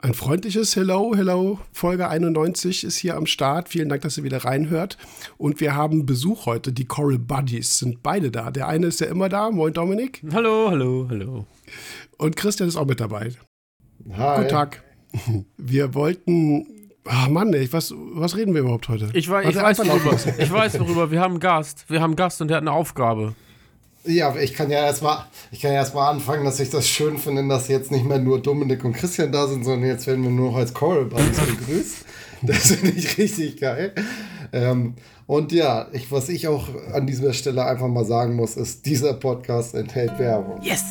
Ein freundliches Hello, Hello. Folge 91 ist hier am Start. Vielen Dank, dass ihr wieder reinhört. Und wir haben Besuch heute. Die Coral Buddies sind beide da. Der eine ist ja immer da. Moin, Dominik. Hallo, hallo, hallo. Und Christian ist auch mit dabei. Hi. Guten Tag. Wir wollten. Ah, Mann, ey, was, was reden wir überhaupt heute? Ich, weiß, ich, weiß, worüber, ich weiß worüber. Wir haben einen Gast. Wir haben einen Gast und der hat eine Aufgabe. Ja, ich kann ja erstmal, ich kann ja erstmal anfangen, dass ich das schön finde, dass jetzt nicht mehr nur Dominik und Christian da sind, sondern jetzt werden wir nur noch als Coral Buddies begrüßt. Das finde ich richtig geil. Ähm, und ja, ich, was ich auch an dieser Stelle einfach mal sagen muss, ist, dieser Podcast enthält Werbung. Yes!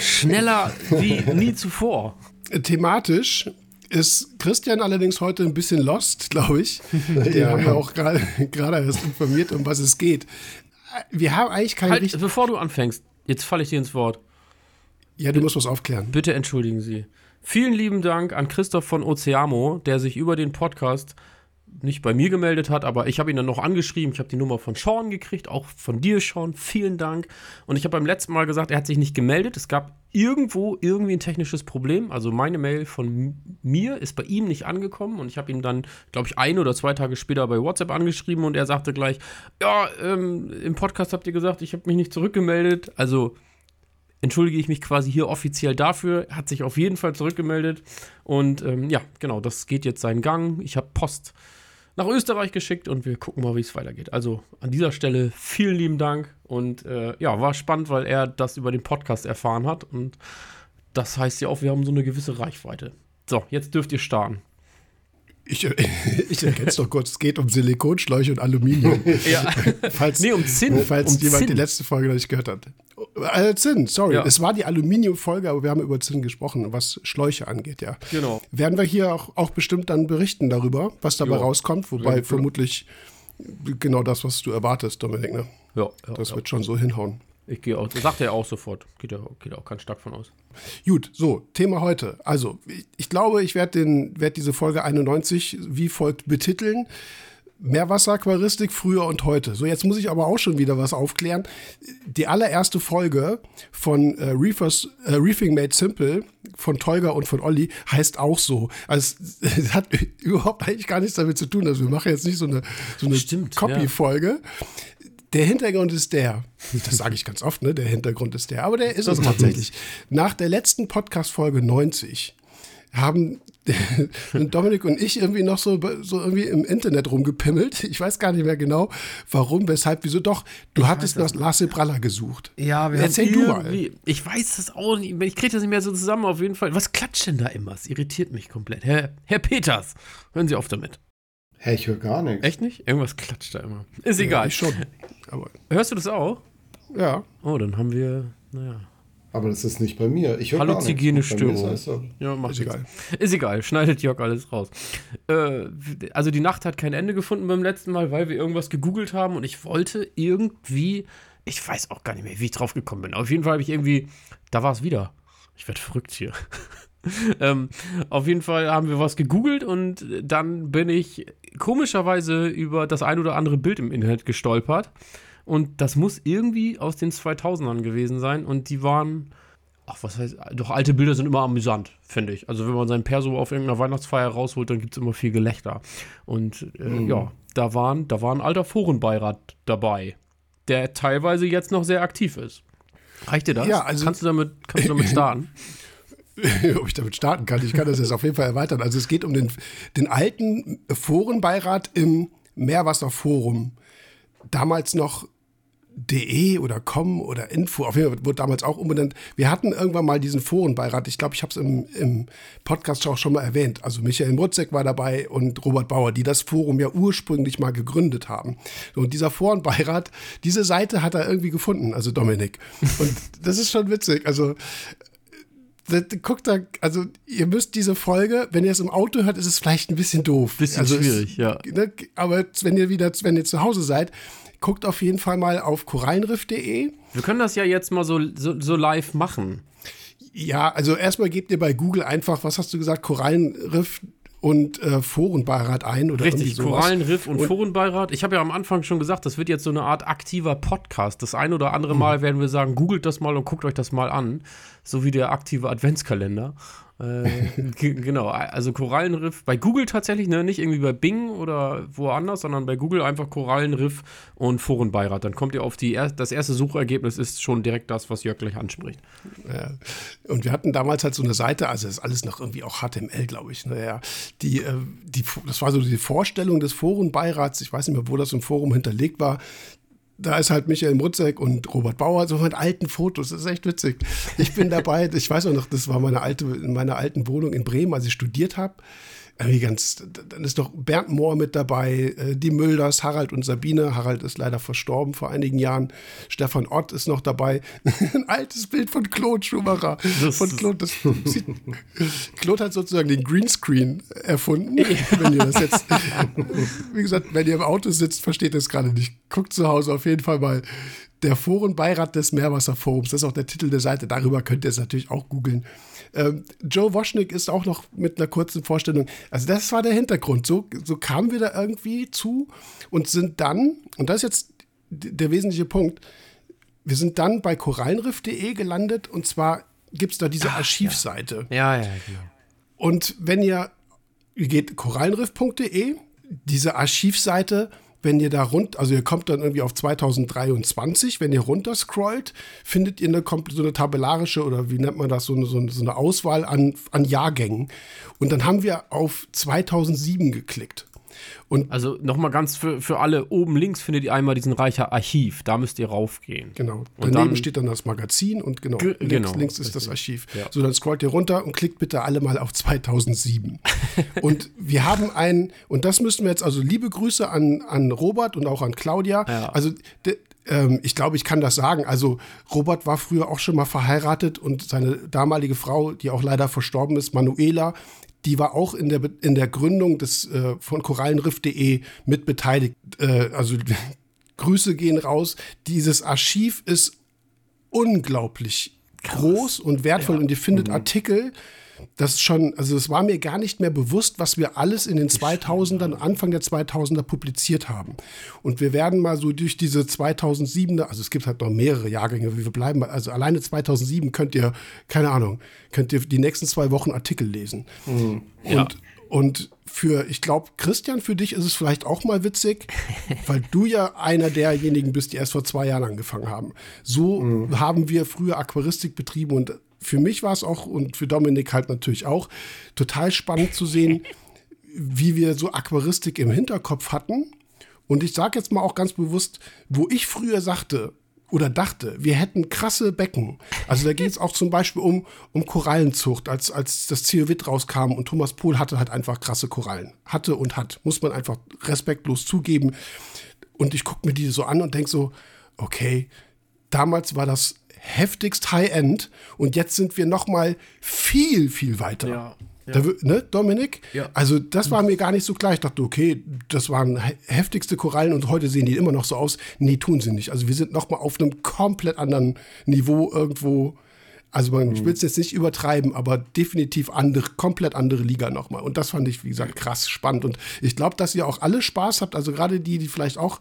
Schneller wie nie zuvor. Thematisch ist Christian allerdings heute ein bisschen lost, glaube ich. Der Ja. haben wir auch gerade erst informiert, um was es geht. Wir haben eigentlich keine Halt, richtige. bevor du anfängst, jetzt falle ich dir ins Wort. Ja, du musst was aufklären. Bitte entschuldigen Sie. Vielen lieben Dank an Christoph von Oceamo, der sich über den Podcast nicht bei mir gemeldet hat, aber ich habe ihn dann noch angeschrieben. Ich habe die Nummer von Sean gekriegt, auch von dir, Sean. Vielen Dank. Und ich habe beim letzten Mal gesagt, er hat sich nicht gemeldet. Es gab irgendwo irgendwie ein technisches Problem. Also meine Mail von mir ist bei ihm nicht angekommen und ich habe ihn dann, glaube ich, ein oder zwei Tage später bei WhatsApp angeschrieben und er sagte gleich, ja, ähm, im Podcast habt ihr gesagt, ich habe mich nicht zurückgemeldet. Also entschuldige ich mich quasi hier offiziell dafür. Hat sich auf jeden Fall zurückgemeldet. Und ähm, ja, genau, das geht jetzt seinen Gang. Ich habe Post nach Österreich geschickt und wir gucken mal, wie es weitergeht. Also an dieser Stelle vielen lieben Dank. Und äh, ja, war spannend, weil er das über den Podcast erfahren hat. Und das heißt ja auch, wir haben so eine gewisse Reichweite. So, jetzt dürft ihr starten. Ich, ich erkenne es doch kurz. Es geht um Silikonschläuche und Aluminium. Ja. Falls, nee, um Zinn. falls um jemand die Zinn. letzte Folge noch nicht gehört hat. Äh, Zinn, sorry. Ja. Es war die Aluminium-Folge, aber wir haben über Zinn gesprochen, was Schläuche angeht, ja. Genau. Werden wir hier auch, auch bestimmt dann berichten darüber, was dabei Jo. rauskommt, wobei Ja. vermutlich genau das, was du erwartest, Dominik, ne? Ja, ja, Das wird schon so hinhauen. Ich gehe auch, das sagt er ja auch sofort. Geht ja geht auch ganz stark von aus. Gut, so, Thema heute. Also, ich, ich glaube, ich werde werd diese Folge 91 wie folgt betiteln. Meerwasseraquaristik früher und heute. So, jetzt muss ich aber auch schon wieder was aufklären. Die allererste Folge von äh, Reefers, äh, Reefing Made Simple von Tolga und von Olli heißt auch so. Also es, es hat überhaupt eigentlich gar nichts damit zu tun. Also wir machen jetzt nicht so eine, so eine Stimmt, Copy-Folge. Der Hintergrund ist der. Das sage ich ganz oft, ne? Der Hintergrund ist der. Aber der ist es tatsächlich. Nach der letzten Podcast-Folge 90 haben Dominik und ich irgendwie noch so, so irgendwie im Internet rumgepimmelt. Ich weiß gar nicht mehr genau, warum, weshalb, wieso. Doch, du hattest nach Lasse Praller gesucht. Ja, wir Erzähl haben du mal. Ich weiß das auch nicht. Ich kriege das nicht mehr so zusammen, auf jeden Fall. Was klatscht denn da immer? Es irritiert mich komplett. Herr, Herr Peters, hören Sie auf damit. Hä, ich höre gar nichts. Echt nicht? Irgendwas klatscht da immer. Ist Ja, egal. ich schon. Aber, Hörst du das auch? ja. Oh, dann haben wir, naja. Aber das ist nicht bei mir. Ich höre Halluzigene Störung. ist alles so. Ja, macht Ist egal. Ist egal, schneidet Jörg alles raus. Äh, also die Nacht hat kein Ende gefunden beim letzten Mal, weil wir irgendwas gegoogelt haben und ich wollte irgendwie, ich weiß auch gar nicht mehr, wie ich drauf gekommen bin. Auf jeden Fall habe ich irgendwie, da war es wieder. Ich werde verrückt hier. ähm, auf jeden Fall haben wir was gegoogelt und dann bin ich komischerweise über das ein oder andere Bild im Internet gestolpert. Und das muss irgendwie aus den 2000ern gewesen sein. Und die waren, ach, was heißt, doch alte Bilder sind immer amüsant, finde ich. Also wenn man seinen Perso auf irgendeiner Weihnachtsfeier rausholt, dann gibt es immer viel Gelächter. Und äh, ja, da, waren, da war ein alter Forenbeirat dabei, der teilweise jetzt noch sehr aktiv ist. Reicht dir das? Ja, also- kannst, du damit, kannst du damit starten? ob ich damit starten kann. Ich kann das jetzt auf jeden Fall erweitern. Also es geht um den, den alten Forenbeirat im Meerwasserforum. Damals noch de oder com oder info, auf jeden Fall wurde damals auch umbenannt. Wir hatten irgendwann mal diesen Forenbeirat, ich glaube, ich habe es im, im Podcast auch schon mal erwähnt. Also Michael Mrutzek war dabei und Robert Bauer, die das Forum ja ursprünglich mal gegründet haben. Und dieser Forenbeirat, diese Seite hat er irgendwie gefunden, also Dominik. Und das ist schon witzig. Also guckt da, also ihr müsst diese Folge, wenn ihr es im Auto hört, ist es vielleicht ein bisschen doof. Bisschen also schwierig, es, ja. Ne, aber wenn ihr wieder, wenn ihr zu Hause seid, guckt auf jeden Fall mal auf korallenriff.de. Wir können das ja jetzt mal so, so, so live machen. Ja, also erstmal gebt ihr bei Google einfach, was hast du gesagt, Korallenriff und äh, Forenbeirat ein oder Richtig, irgendwie sowas. Korallenriff und, Forenbeirat. Ich habe ja am Anfang schon gesagt, das wird jetzt so eine Art aktiver Podcast. Das ein oder andere Mhm. Mal werden wir sagen, googelt das mal und guckt euch das mal an. So wie der aktive Adventskalender. Äh, genau, also Korallenriff bei Google tatsächlich, ne? nicht irgendwie bei Bing oder woanders, sondern bei Google einfach Korallenriff und Forenbeirat. Dann kommt ihr auf die, das erste Suchergebnis ist schon direkt das, was Jörg gleich anspricht. Ja. Und wir hatten damals halt so eine Seite, also ist alles noch irgendwie auch HTML, glaube ich. Naja, ne? die, äh, die, das war so die Vorstellung des Forenbeirats, ich weiß nicht mehr, wo das im Forum hinterlegt war, da ist halt Michael Mutzek und Robert Bauer, so mit alten Fotos. Das ist echt witzig. Ich bin dabei, ich weiß auch noch, das war meine alte, in meiner alten Wohnung in Bremen, als ich studiert habe ganz, dann ist doch Bernd Mohr mit dabei, äh, die Mülders, Harald und Sabine. Harald ist leider verstorben vor einigen Jahren. Stefan Ott ist noch dabei. Ein altes Bild von Claude Schumacher. Das von Claude, das sieht, Claude hat sozusagen den Greenscreen erfunden. wenn ihr das jetzt, wie gesagt, wenn ihr im Auto sitzt, versteht ihr es gerade nicht. Guckt zu Hause auf jeden Fall mal der Forenbeirat des Meerwasserforums. Das ist auch der Titel der Seite. Darüber könnt ihr es natürlich auch googeln. Ähm, Joe Woschnick ist auch noch mit einer kurzen Vorstellung. Also das war der Hintergrund. So, so kamen wir da irgendwie zu und sind dann, und das ist jetzt der wesentliche Punkt, wir sind dann bei korallenriff.de gelandet und zwar gibt es da diese Ach, Archivseite. Ja, ja, ja genau. Und wenn ihr, ihr geht korallenriff.de, diese Archivseite wenn ihr da rund, also ihr kommt dann irgendwie auf 2023, wenn ihr runterscrollt, findet ihr eine, so eine tabellarische oder wie nennt man das, so eine, so eine Auswahl an, an Jahrgängen. Und dann haben wir auf 2007 geklickt. Und also nochmal ganz für, für alle, oben links findet ihr einmal diesen Reicher Archiv, da müsst ihr raufgehen. Genau. Und Daneben dann, steht dann das Magazin und genau, links, genau, links ist das Archiv. Ja. So, dann scrollt ihr runter und klickt bitte alle mal auf 2007. und wir haben einen, und das müssen wir jetzt, also liebe Grüße an, an Robert und auch an Claudia. Ja. Also de, ähm, ich glaube, ich kann das sagen. Also Robert war früher auch schon mal verheiratet und seine damalige Frau, die auch leider verstorben ist, Manuela, die war auch in der, in der Gründung des, äh, von korallenriff.de mit beteiligt. Äh, also Grüße gehen raus. Dieses Archiv ist unglaublich Krass. groß und wertvoll ja. und ihr findet mhm. Artikel, das ist schon, also es war mir gar nicht mehr bewusst, was wir alles in den 2000ern, Anfang der 2000er publiziert haben. Und wir werden mal so durch diese 2007er, also es gibt halt noch mehrere Jahrgänge, wie wir bleiben, also alleine 2007 könnt ihr, keine Ahnung, könnt ihr die nächsten zwei Wochen Artikel lesen. Mhm. Ja. Und, und für, ich glaube, Christian, für dich ist es vielleicht auch mal witzig, weil du ja einer derjenigen bist, die erst vor zwei Jahren angefangen haben. So mhm. haben wir früher Aquaristik betrieben und für mich war es auch und für Dominik halt natürlich auch total spannend zu sehen, wie wir so Aquaristik im Hinterkopf hatten. Und ich sage jetzt mal auch ganz bewusst, wo ich früher sagte oder dachte, wir hätten krasse Becken. Also da geht es auch zum Beispiel um, um Korallenzucht, als, als das Zielwitt rauskam und Thomas Pohl hatte halt einfach krasse Korallen. Hatte und hat, muss man einfach respektlos zugeben. Und ich gucke mir die so an und denke so, okay, damals war das heftigst High-End und jetzt sind wir noch mal viel, viel weiter. Ja. Ja. Da, ne, Dominik? Ja. Also, das war mir gar nicht so klar. Ich dachte, okay, das waren heftigste Korallen und heute sehen die immer noch so aus. Nee, tun sie nicht. Also, wir sind noch mal auf einem komplett anderen Niveau irgendwo. Also, man, mhm. ich will es jetzt nicht übertreiben, aber definitiv andere, komplett andere Liga nochmal. Und das fand ich, wie gesagt, krass spannend. Und ich glaube, dass ihr auch alle Spaß habt. Also, gerade die, die vielleicht auch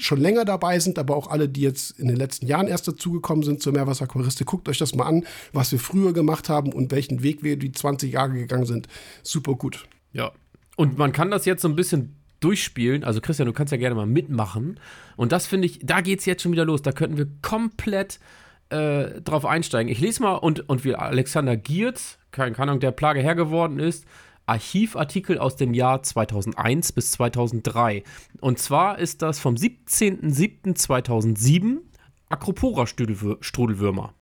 schon länger dabei sind, aber auch alle, die jetzt in den letzten Jahren erst dazugekommen sind zur Meerwasseraquaristik, guckt euch das mal an, was wir früher gemacht haben und welchen Weg wir die 20 Jahre gegangen sind. Super gut. Ja. Und man kann das jetzt so ein bisschen durchspielen. Also Christian, du kannst ja gerne mal mitmachen. Und das finde ich, da geht es jetzt schon wieder los. Da könnten wir komplett äh, drauf einsteigen. Ich lese mal und, und wie Alexander Giertz, keine Ahnung, der Plage Herr geworden ist, Archivartikel aus dem Jahr 2001 bis 2003. Und zwar ist das vom 17.07.2007 Acropora-Strudelwürmer.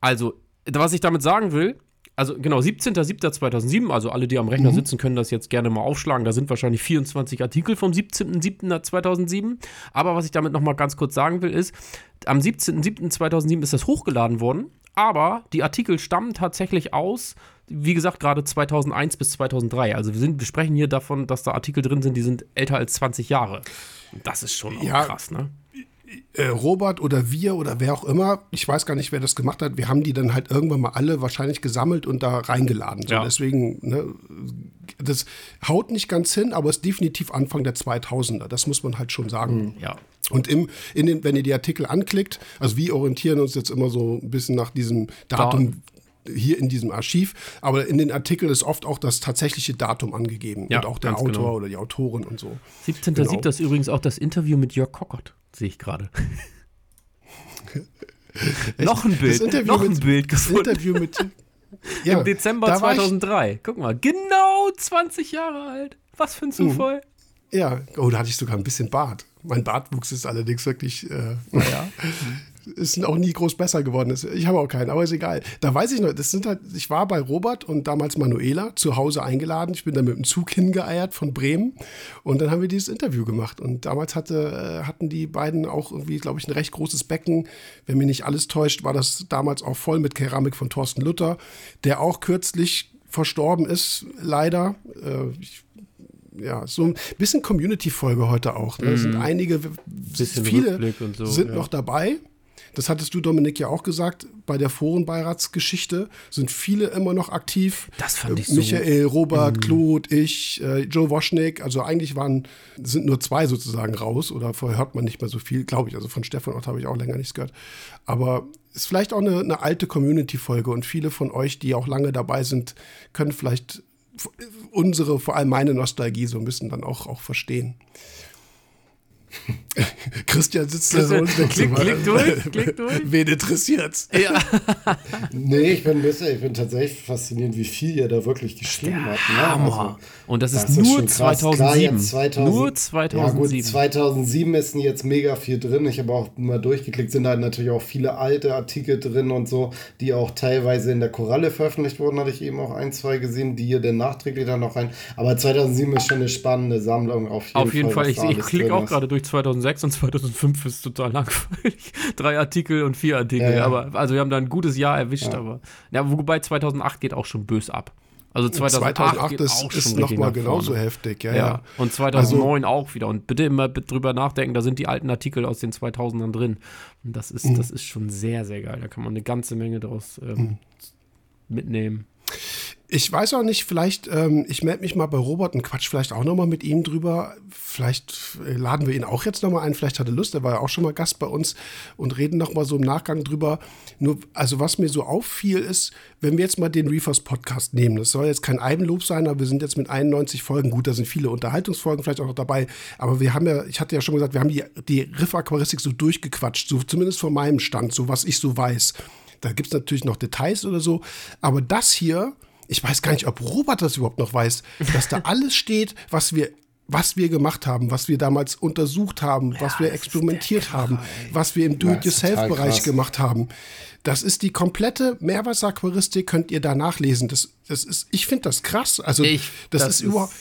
Also, was ich damit sagen will, also genau, 17.07.2007, also alle, die am Rechner mhm. sitzen, können das jetzt gerne mal aufschlagen. Da sind wahrscheinlich 24 Artikel vom 17.07.2007. Aber was ich damit nochmal ganz kurz sagen will, ist, am 17.07.2007 ist das hochgeladen worden, aber die Artikel stammen tatsächlich aus wie gesagt, gerade 2001 bis 2003. Also wir, sind, wir sprechen hier davon, dass da Artikel drin sind, die sind älter als 20 Jahre. Das ist schon ja, krass, ne? Äh, Robert oder wir oder wer auch immer, ich weiß gar nicht, wer das gemacht hat, wir haben die dann halt irgendwann mal alle wahrscheinlich gesammelt und da reingeladen. So, ja. Deswegen, ne, das haut nicht ganz hin, aber ist definitiv Anfang der 2000er, das muss man halt schon sagen. Ja. Und im, in den, wenn ihr die Artikel anklickt, also wir orientieren uns jetzt immer so ein bisschen nach diesem Datum. Da hier in diesem Archiv. Aber in den Artikeln ist oft auch das tatsächliche Datum angegeben Ja, und auch der ganz Autor genau. oder die Autorin und so. 17.07. Genau. ist übrigens auch das Interview mit Jörg Kockert, sehe ich gerade. noch ein Bild, Interview noch ein mit- Bild Das gefunden. Interview mit ja, Im Dezember da war ich- 2003. Guck mal, genau 20 Jahre alt. Was für ein Zufall. Ja, oh, da hatte ich sogar ein bisschen Bart. Mein Bartwuchs ist allerdings wirklich, äh, naja, ist auch nie groß besser geworden. Ich habe auch keinen, aber ist egal. Da weiß ich noch, das sind halt, ich war bei Robert und damals Manuela zu Hause eingeladen. Ich bin da mit dem Zug hingeeiert von Bremen und dann haben wir dieses Interview gemacht. Und damals hatte, äh, hatten die beiden auch irgendwie, glaube ich, ein recht großes Becken. Wenn mich nicht alles täuscht, war das damals auch voll mit Keramik von Thorsten Luther, der auch kürzlich verstorben ist, leider. Äh, ich ja, so ein bisschen Community-Folge heute auch. Ne? Es sind einige, Mhm. Bisschen viele so, sind ja. noch dabei. Das hattest du, Dominik, ja auch gesagt. Bei der Forenbeiratsgeschichte sind viele immer noch aktiv. Das fand Äh, ich so- Mhm. Michael, Robert, Claude, ich, äh, Joe Woschnick. Also eigentlich waren, sind nur zwei sozusagen raus. Oder vorher hört man nicht mehr so viel, glaube ich. Also von Stefan Ott habe ich auch länger nichts gehört. Aber ist vielleicht auch eine, eine alte Community-Folge. Und viele von euch, die auch lange dabei sind, können vielleicht unsere, vor allem meine Nostalgie so ein bisschen dann auch, auch verstehen. Christian sitzt da so und klick- klick durch, klick durch. Wen interessiert's? Ja. Nee, ich bin, bisschen- ich bin tatsächlich fasziniert, wie viel ihr da wirklich geschrieben habt. Ne? Hammer. Also, Und das ist das nur. Klar, 2007. jetzt 2000, Nur Ja 2007. gut, 2007 ist jetzt mega viel drin. Ich habe auch mal durchgeklickt, sind da natürlich auch viele alte Artikel drin und so, die auch teilweise in der Koralle veröffentlicht wurden, hatte ich eben auch ein, zwei gesehen, die hier dann nachträglich dann noch rein. Aber 2007 ist schon eine spannende Sammlung auf jeden Fall. Auf jeden Fall. was Ich, ich klicke auch ist. gerade durch 2006 und 2005 ist total langweilig. Drei Artikel und vier Artikel. Ja, ja. Aber also wir haben da ein gutes Jahr erwischt. Aber ja, wobei 2008 geht auch schon bös ab. Also 2008, 2008 geht ist, auch ist nochmal genauso heftig. Ja, Ja, ja. und 2009 auch wieder. Und bitte immer drüber nachdenken, da sind die alten Artikel aus den 2000ern drin. Und das ist, das ist schon sehr, sehr geil. Da kann man eine ganze Menge draus ähm, mitnehmen. Ich weiß auch nicht, vielleicht, ähm, ich melde mich mal bei Robert und quatsch vielleicht auch nochmal mit ihm drüber. Vielleicht äh, laden wir ihn auch jetzt nochmal ein. Vielleicht hat er Lust, er war ja auch schon mal Gast bei uns und reden nochmal so im Nachgang drüber. Nur, also was mir so auffiel ist, wenn wir jetzt mal den Reefers Podcast nehmen, das soll jetzt kein Eigenlob sein, aber wir sind jetzt mit 91 Folgen, gut, da sind viele Unterhaltungsfolgen vielleicht auch noch dabei, aber wir haben ja, ich hatte ja schon gesagt, wir haben die, die Riff-Aquaristik so durchgequatscht, so zumindest von meinem Stand, so was ich so weiß. Da gibt es natürlich noch Details oder so, aber das hier, ich weiß gar nicht, ob Robert das überhaupt noch weiß, dass da alles steht, was wir, was wir gemacht haben, was wir damals untersucht haben, was wir experimentiert haben, was wir im Do-it-yourself-Bereich gemacht haben. Das ist die komplette Meerwasseraquaristik, könnt ihr da nachlesen. Das, das ist, ich finde das krass. Also, Ich- das, das ist ist- überhaupt,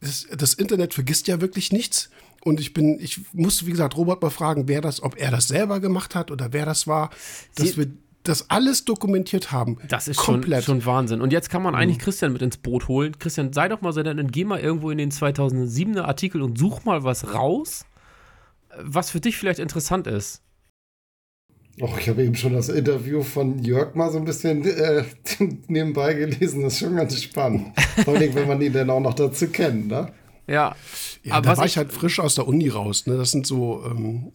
das, das Internet vergisst ja wirklich nichts. Und ich bin, ich muss, wie gesagt, Robert mal fragen, wer das, ob er das selber gemacht hat oder wer das war, dass Sie- wir das alles dokumentiert haben. Das ist schon, komplett. schon Wahnsinn. Und jetzt kann man eigentlich Christian mit ins Boot holen. Christian, sei doch mal so und geh mal irgendwo in den 2007er Artikel und such mal was raus, was für dich vielleicht interessant ist. Och, ich habe eben schon das Interview von Jörg mal so ein bisschen äh, nebenbei gelesen. Das ist schon ganz spannend. Vor allem, wenn man ihn dann auch noch dazu kennt, ne? Ja. Ja, Aber da was war ich- ich halt frisch aus der Uni raus. Ne? Das sind so, ähm,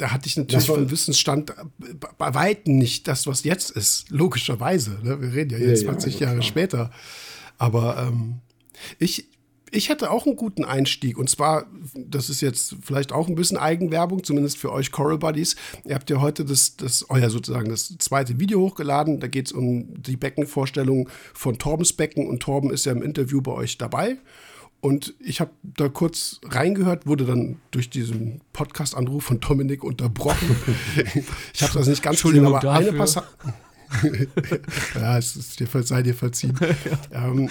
da hatte ich natürlich vom Wissensstand bei- bei Weitem nicht das, was jetzt ist. Logischerweise. Ne? Wir reden ja jetzt Ja, ja, 20 ja, Jahre klar. später. Aber ähm, ich, ich hätte auch einen guten Einstieg. Und zwar, das ist jetzt vielleicht auch ein bisschen Eigenwerbung, zumindest für euch Coral Buddies. Ihr habt ja heute das, das euer sozusagen das zweite Video hochgeladen. Da geht es um die Beckenvorstellung von Torbens Becken. Und Torben ist ja im Interview bei euch dabei. Und ich habe da kurz reingehört, wurde dann durch diesen Podcast-Anruf von Dominik unterbrochen. ich habe das nicht ganz gesehen, aber eine dafür. Passage. ja, es ist dir, sei dir verziehen. ähm,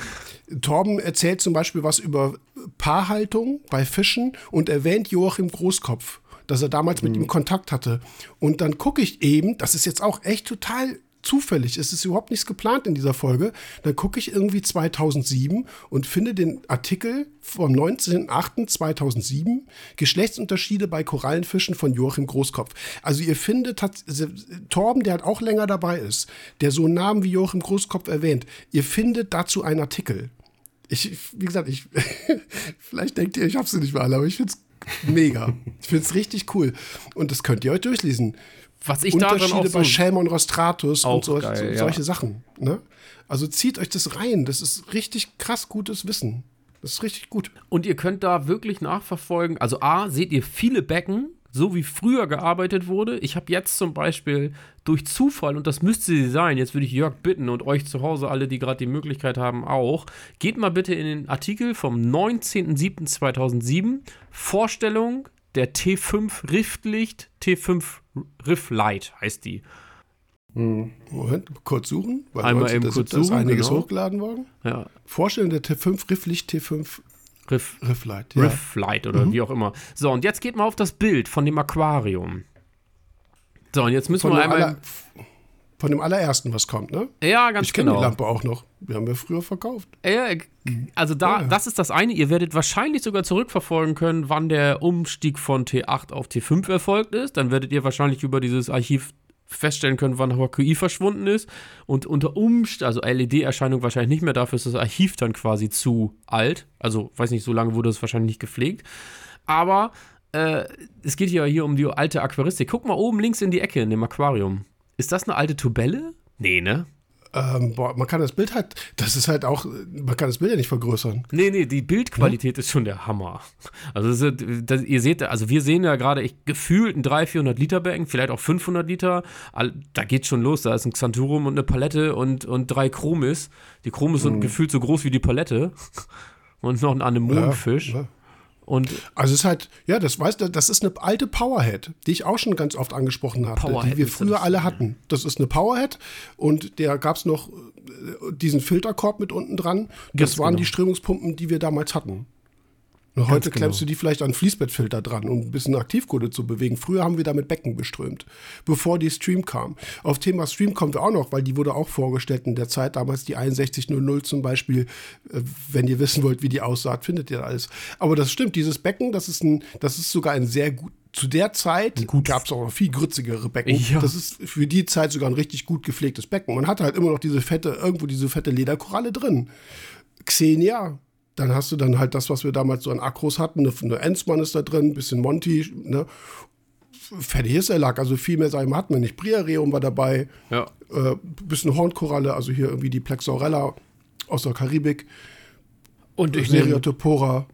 Torben erzählt zum Beispiel was über Paarhaltung bei Fischen und erwähnt Joachim Großkopf, dass er damals mit ihm Kontakt hatte. Und dann gucke ich eben, das ist jetzt auch echt total zufällig, es ist überhaupt nichts geplant in dieser Folge, dann gucke ich irgendwie 2007 und finde den Artikel vom 19.08.2007, Geschlechtsunterschiede bei Korallenfischen von Joachim Großkopf. Also ihr findet, Torben, der halt auch länger dabei ist, der so einen Namen wie Joachim Großkopf erwähnt, ihr findet dazu einen Artikel. Ich, wie gesagt, ich, vielleicht denkt ihr, ich habe sie nicht mal aber ich finde es mega. Ich finde es richtig cool. Und das könnt ihr euch durchlesen. Was ich daran Unterschiede auch so bei Shelm und Rostratus Auch und so, geil, so, ja. solche Sachen. Ne? Also zieht euch das rein. Das ist richtig krass gutes Wissen. Das ist richtig gut. Und ihr könnt da wirklich nachverfolgen. Also A, seht ihr viele Becken, so wie früher gearbeitet wurde. Ich habe jetzt zum Beispiel durch Zufall, und das müsste sie sein, jetzt würde ich Jörg bitten und euch zu Hause alle, die gerade die Möglichkeit haben, auch, geht mal bitte in den Artikel vom 19.07.2007, Vorstellung der T5 Riftlicht, T5 Riff Light heißt die. Moment, kurz suchen. Weil Einmal 19. eben kurz ist suchen, einiges genau. hochgeladen worden. Ja, Vorstellen der T5 Rifflicht T5 Riff, Rifflight. Riff Light oder wie auch immer. So, und jetzt geht mal auf das Bild von dem Aquarium. So, und jetzt müssen Von, wir einmal. aller, von dem allerersten, was kommt, ne? ja, ganz Ich kenne genau. die Lampe auch noch. Die haben wir früher verkauft. Ja, also da, Ja. das ist das eine. Ihr werdet wahrscheinlich sogar zurückverfolgen können, wann der Umstieg von T8 auf T5 erfolgt ist. Dann werdet ihr wahrscheinlich über dieses Archiv feststellen können, wann HQI verschwunden ist. Und unter Umständen, also LED-Erscheinung wahrscheinlich nicht mehr, dafür ist das Archiv dann quasi zu alt. Also, weiß nicht, so lange wurde es wahrscheinlich nicht gepflegt. Aber äh, es geht ja hier um die alte Aquaristik. Guck mal oben links in die Ecke in dem Aquarium. Ist das eine alte Tubelle? Nee, ne? Ähm, boah, man kann das Bild halt, das ist halt auch, man kann das Bild ja nicht vergrößern. Nee, nee, die Bildqualität ist schon der Hammer. Also, das ist, das, ihr seht, also wir sehen ja gerade ich, gefühlt ein 300, 400 Liter Becken, vielleicht auch 500 Liter. Da geht's schon los. Da ist ein Xanthurum und eine Palette und, und drei Chromis. Die Chromis sind gefühlt so groß wie die Palette. Und noch ein Anemonenfisch. Ja, ja. Und Also es ist halt, ja, das weißt du, das ist eine alte Powerhead, die ich auch schon ganz oft angesprochen hatte, Powerhead die wir früher alle hatten. Das ist eine Powerhead und der gab es noch äh, diesen Filterkorb mit unten dran. Das Ganz waren genau. die Strömungspumpen, die wir damals hatten. Und heute genau. klemmst du die vielleicht an Fließbettfilter dran, um ein bisschen Aktivkohle zu bewegen. Früher haben wir damit Becken beströmt, bevor die Stream kam. Auf Thema Stream kommen wir auch noch, weil die wurde auch vorgestellt in der Zeit, damals die 6100 zum Beispiel. Äh, Wenn ihr wissen wollt, wie die aussah, findet ihr alles. Aber das stimmt, dieses Becken, das ist, ein, das ist sogar ein sehr gut. Zu der Zeit gab es auch noch viel grützigere Becken. Ja. Das ist für die Zeit sogar ein richtig gut gepflegtes Becken. Man hat halt immer noch diese fette, irgendwo diese fette Lederkoralle drin. Xenia, dann hast du dann halt das, was wir damals so an Akros hatten. Eine, eine Enzmann ist da drin, ein bisschen Monty, ne? Fette Hisserlack, also viel mehr sagen hatten wir nicht. Briareum war dabei, ja. äh, bisschen Hornkoralle, also hier irgendwie die Plexaurella aus der Karibik, Und ich Seriatopora.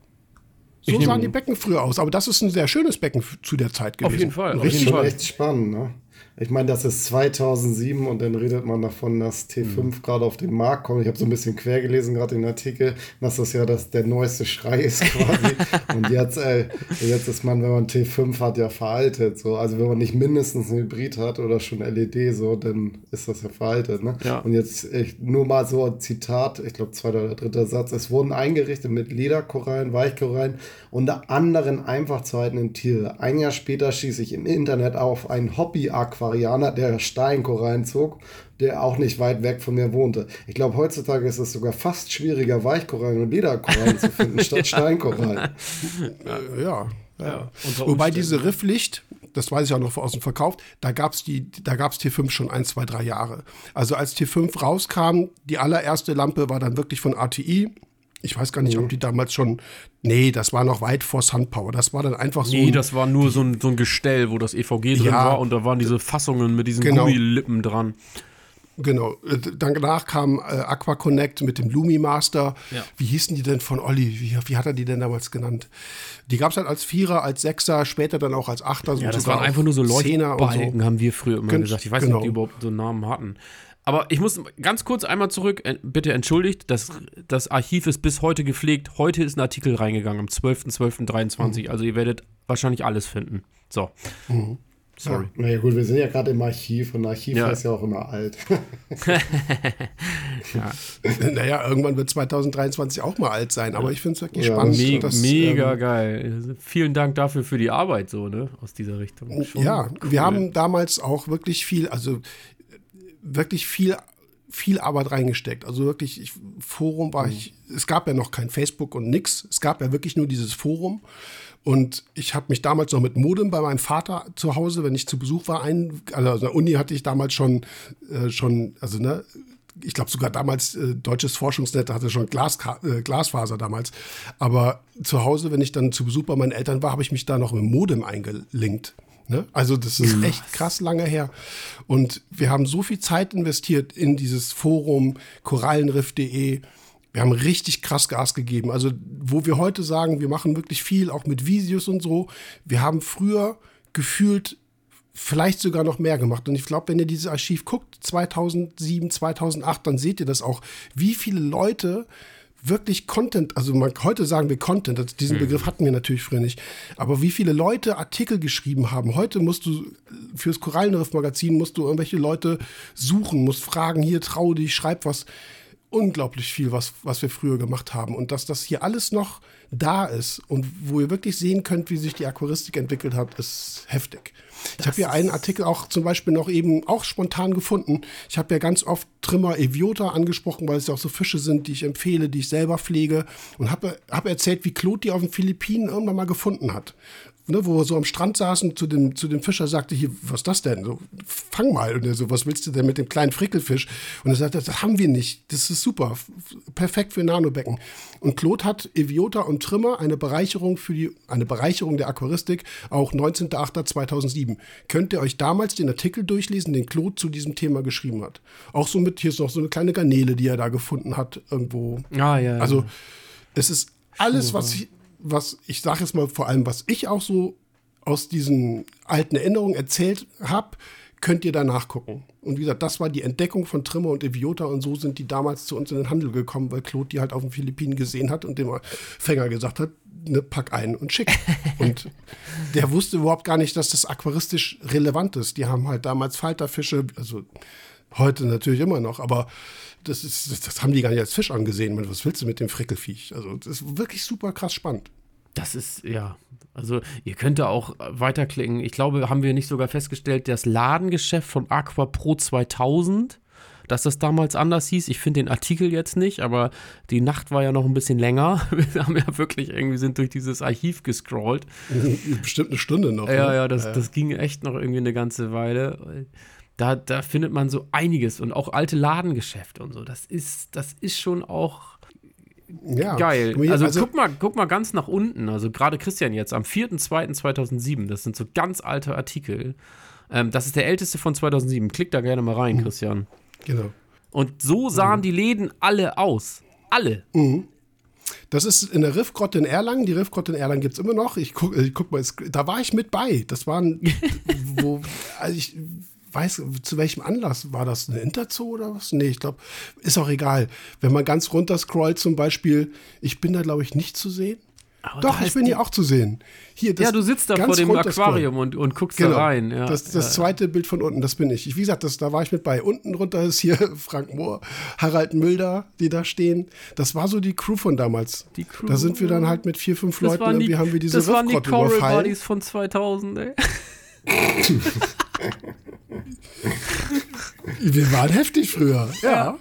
So sahen die Becken früher aus, aber das ist ein sehr schönes Becken zu der Zeit gewesen. Auf jeden Fall, auf Richtig jeden Fall. echt spannend, ne? Ich meine, das ist 2007 und dann redet man davon, dass T5 Mhm. gerade auf den Markt kommt. Ich habe so ein bisschen quer gelesen, gerade den Artikel, dass das ja das, der neueste Schrei ist quasi. und jetzt, äh, jetzt ist man, wenn man T5 hat, ja veraltet. So. Also wenn man nicht mindestens ein Hybrid hat oder schon LED, so, dann ist das ja veraltet. Ne? Ja. Und jetzt ich, nur mal so ein Zitat, ich glaube zweiter oder dritter Satz. Es wurden eingerichtet mit Lederkorallen, Weichkorallen, unter anderen einfach zu haltenden Tiere. Ein Jahr später schieß ich im Internet auf einen Hobby-Aquarianer, der Steinkorallen zog, der auch nicht weit weg von mir wohnte. Ich glaube, heutzutage ist es sogar fast schwieriger, Weichkorallen und Lederkorallen zu finden, statt Steinkorallen. Äh, ja. ja. Wobei Umständen. diese Rifflicht, das weiß ich auch noch aus dem Verkauf, da gab es da gab's T5 schon ein, zwei, drei Jahre. Also als T5 rauskam, die allererste Lampe war dann wirklich von ATI. Ich weiß gar nicht, ob die damals schon. Nee, das war noch weit vor Sunpower. Das war dann einfach so. Nee, ein- das war nur so ein, so ein Gestell, wo das EVG drin Ja. war und da waren diese Fassungen mit diesen Genau. Gummilippen dran. Genau. Äh, Danach kam äh, Aqua Connect mit dem Lumi Master. Ja. Wie hießen die denn von Olli? Wie, wie hat er die denn damals genannt? Die gab es halt als Vierer, als Sechser, später dann auch als Achter. Ja, das waren einfach nur so Leuchtbalken, haben wir früher immer Gen- gesagt. Ich weiß nicht, ob die genau. überhaupt so einen Namen hatten. Aber ich muss ganz kurz einmal zurück, äh, bitte entschuldigt, das, das Archiv ist bis heute gepflegt. Heute ist ein Artikel reingegangen, am 12.12.23. Also ihr werdet wahrscheinlich alles finden. So. Sorry. Naja gut, wir sind ja gerade im Archiv und Archiv Ja. heißt ja auch immer alt. Naja, irgendwann wird 2023 auch mal alt sein, aber ich finde es wirklich Ja, spannend. Me dass, mega ähm, geil. Vielen Dank dafür für die Arbeit, so, ne? Aus dieser Richtung. Schon Ja, cool. wir haben damals auch wirklich viel, also wirklich viel, viel Arbeit reingesteckt. Also wirklich, ich, Forum war ich, es gab ja noch kein Facebook und nix. Es gab ja wirklich nur dieses Forum. Und ich habe mich damals noch mit Modem bei meinem Vater zu Hause, wenn ich zu Besuch war, ein, also an der Uni hatte ich damals schon, äh, schon also ne, ich glaube sogar damals äh, deutsches Forschungsnetz hatte schon Glas, äh, Glasfaser damals. Aber zu Hause, wenn ich dann zu Besuch bei meinen Eltern war, habe ich mich da noch mit dem Modem eingelinkt. Ne? Also das ist echt krass lange her. Und wir haben so viel Zeit investiert in dieses Forum korallenriff.de. Wir haben richtig krass Gas gegeben. Also wo wir heute sagen, wir machen wirklich viel, auch mit Videos und so. Wir haben früher gefühlt vielleicht sogar noch mehr gemacht. Und ich glaube, wenn ihr dieses Archiv guckt, 2007, 2008, dann seht ihr das auch, wie viele Leute wirklich Content, also man, heute sagen wir Content, das, diesen Begriff hatten wir natürlich früher nicht, aber wie viele Leute Artikel geschrieben haben. Heute musst du fürs Korallenriff-Magazin musst du irgendwelche Leute suchen, musst fragen, hier trau dich, schreib was. Unglaublich viel, was, was wir früher gemacht haben. Und dass das hier alles noch da ist und wo ihr wirklich sehen könnt, wie sich die Aquaristik entwickelt hat, ist heftig. Ich habe hier einen Artikel auch zum Beispiel noch eben auch spontan gefunden. Ich habe ja ganz oft Trimmer Eviota angesprochen, weil es ja auch so Fische sind, die ich empfehle, die ich selber pflege. Und habe hab erzählt, wie Claude die auf den Philippinen irgendwann mal gefunden hat. Ne, wo wir so am Strand saßen, zu dem, zu dem Fischer sagte, hier, was ist das denn? So, fang mal. Und er so, was willst du denn mit dem kleinen Frickelfisch? Und er sagte, das haben wir nicht. Das ist super. Perfekt für Nanobecken. Und Claude hat Eviota und Trimmer eine Bereicherung für die, eine Bereicherung der Aquaristik, auch 19.08.2007. Könnt ihr euch damals den Artikel durchlesen, den Claude zu diesem Thema geschrieben hat. Auch so mit, hier ist noch so eine kleine Garnele, die er da gefunden hat, irgendwo. Ah, ja. ja. Also, es ist alles, was ich, was ich sage jetzt mal vor allem, was ich auch so aus diesen alten Erinnerungen erzählt habe, könnt ihr da nachgucken. Und wie gesagt, das war die Entdeckung von Trimmer und Eviota und so sind die damals zu uns in den Handel gekommen, weil Claude die halt auf den Philippinen gesehen hat und dem Fänger gesagt hat, ne, pack ein und schick. und der wusste überhaupt gar nicht, dass das aquaristisch relevant ist. Die haben halt damals Falterfische, also heute natürlich immer noch, aber das, ist, das, das haben die gar nicht als Fisch angesehen. Was willst du mit dem Frickelfiech? Also, das ist wirklich super krass spannend. Das ist, ja, also ihr könnt da auch weiterklicken. Ich glaube, haben wir nicht sogar festgestellt, das Ladengeschäft von Aqua Pro 2000, dass das damals anders hieß. Ich finde den Artikel jetzt nicht, aber die Nacht war ja noch ein bisschen länger. Wir haben ja wirklich irgendwie sind durch dieses Archiv gescrollt. Bestimmt eine Stunde noch. Ja, ne? ja, das, das ging echt noch irgendwie eine ganze Weile. Da, da findet man so einiges und auch alte Ladengeschäfte und so. Das ist, das ist schon auch Ja. geil. Guck mal hier, Also, guck, mal, guck mal ganz nach unten. Also gerade Christian jetzt am 4.2.2007. Das sind so ganz alte Artikel. Ähm, das ist der älteste von 2007. Klick da gerne mal Mhm. rein, Christian. Genau. Und so sahen die Läden alle aus. Alle. Das ist in der Riffgrotte in Erlangen. Die Riffgrotte in Erlangen gibt es immer noch. Ich guck, ich guck mal, da war ich mit bei. Das waren, wo, also ich weiß, zu welchem Anlass war das? Eine Interzoo oder was? Nee, ich glaube, ist auch egal. Wenn man ganz runter scrollt zum Beispiel, ich bin da, glaube ich, nicht zu sehen. Aber Doch, ich bin hier auch zu sehen. Hier, das Ja, du sitzt da vor dem runter. Aquarium und, und guckst Genau. da rein. Ja, das das ja. zweite Bild von unten, das bin ich. Wie gesagt, das, da war ich mit bei. Unten drunter ist hier Frank Mohr, Harald Mülder, die da stehen. Das war so die Crew von damals. Die Crew, da sind wir dann halt mit vier, fünf Das Leuten waren die, irgendwie haben wir diese das waren die Coral überfallen. Buddies von 2000, ey. Wir waren heftig früher. Ja.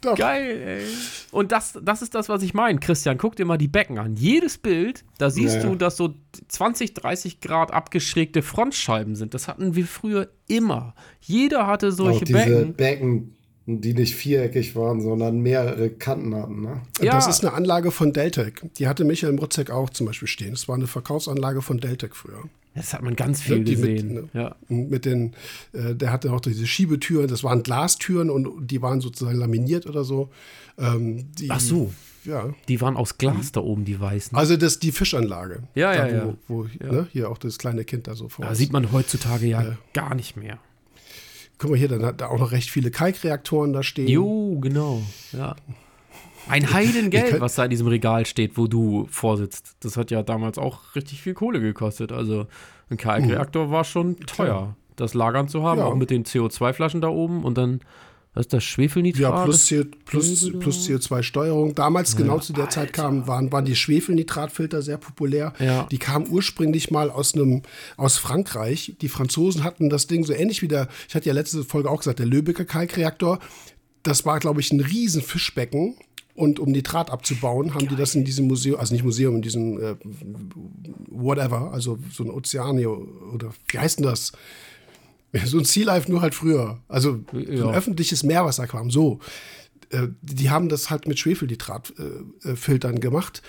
Doch. Geil, ey. Und das, das ist das, was ich meine. Christian, guck dir mal die Becken an. Jedes Bild, da siehst Ja, ja. du, dass so 20, 30 Grad abgeschrägte Frontscheiben sind. Das hatten wir früher immer. Jeder hatte Auch solche diese Becken. Becken. Die nicht viereckig waren, sondern mehrere Kanten hatten. Ne? Ja. Das ist eine Anlage von Deltec. Die hatte Michael Mrotzek auch zum Beispiel stehen. Das war eine Verkaufsanlage von Deltec früher. Das hat man ganz viel die mit, gesehen. ne? ja. Mit den, äh, der hatte auch diese Schiebetüren, das waren Glastüren und die waren sozusagen laminiert oder so. Ähm, die, Ach so. Ja. Die waren aus Glas da oben, die weißen. Also das die Fischanlage. Ja, da, ja, wo, ja. Wo, Ne, hier auch das kleine Kind da so vor. da sieht man heutzutage ja gar nicht mehr. Guck mal hier, dann hat da auch noch recht viele Kalkreaktoren da stehen. Jo, genau. Ja. Ein Heidengeld, was da in diesem Regal steht, wo du vorsitzt. Das hat ja damals auch richtig viel Kohle gekostet. Also ein Kalkreaktor war schon teuer, das lagern zu haben, Ja. auch mit den CO2-Flaschen da oben und dann was ist das Schwefelnitrat. Ja, plus, CO, plus, plus CO2-Steuerung. Damals, genau zu der Zeit, kamen, waren, waren die Schwefelnitratfilter sehr populär. Ja. Die kamen ursprünglich mal aus, einem, aus Frankreich. Die Franzosen hatten das Ding so ähnlich wie der, ich hatte ja letzte Folge auch gesagt, der Lübecker Kalkreaktor. Das war, glaube ich, ein riesen Fischbecken. Und um Nitrat abzubauen, haben die das in diesem Museum, also nicht Museum, in diesem äh, whatever, also so ein Ozeanio oder wie heißt denn das? So ein Sea Life nur halt früher. Also so Ja. ein öffentliches Meerwasseraquarium. So. Äh, Die haben das halt mit Schwefelnitratfiltern gemacht.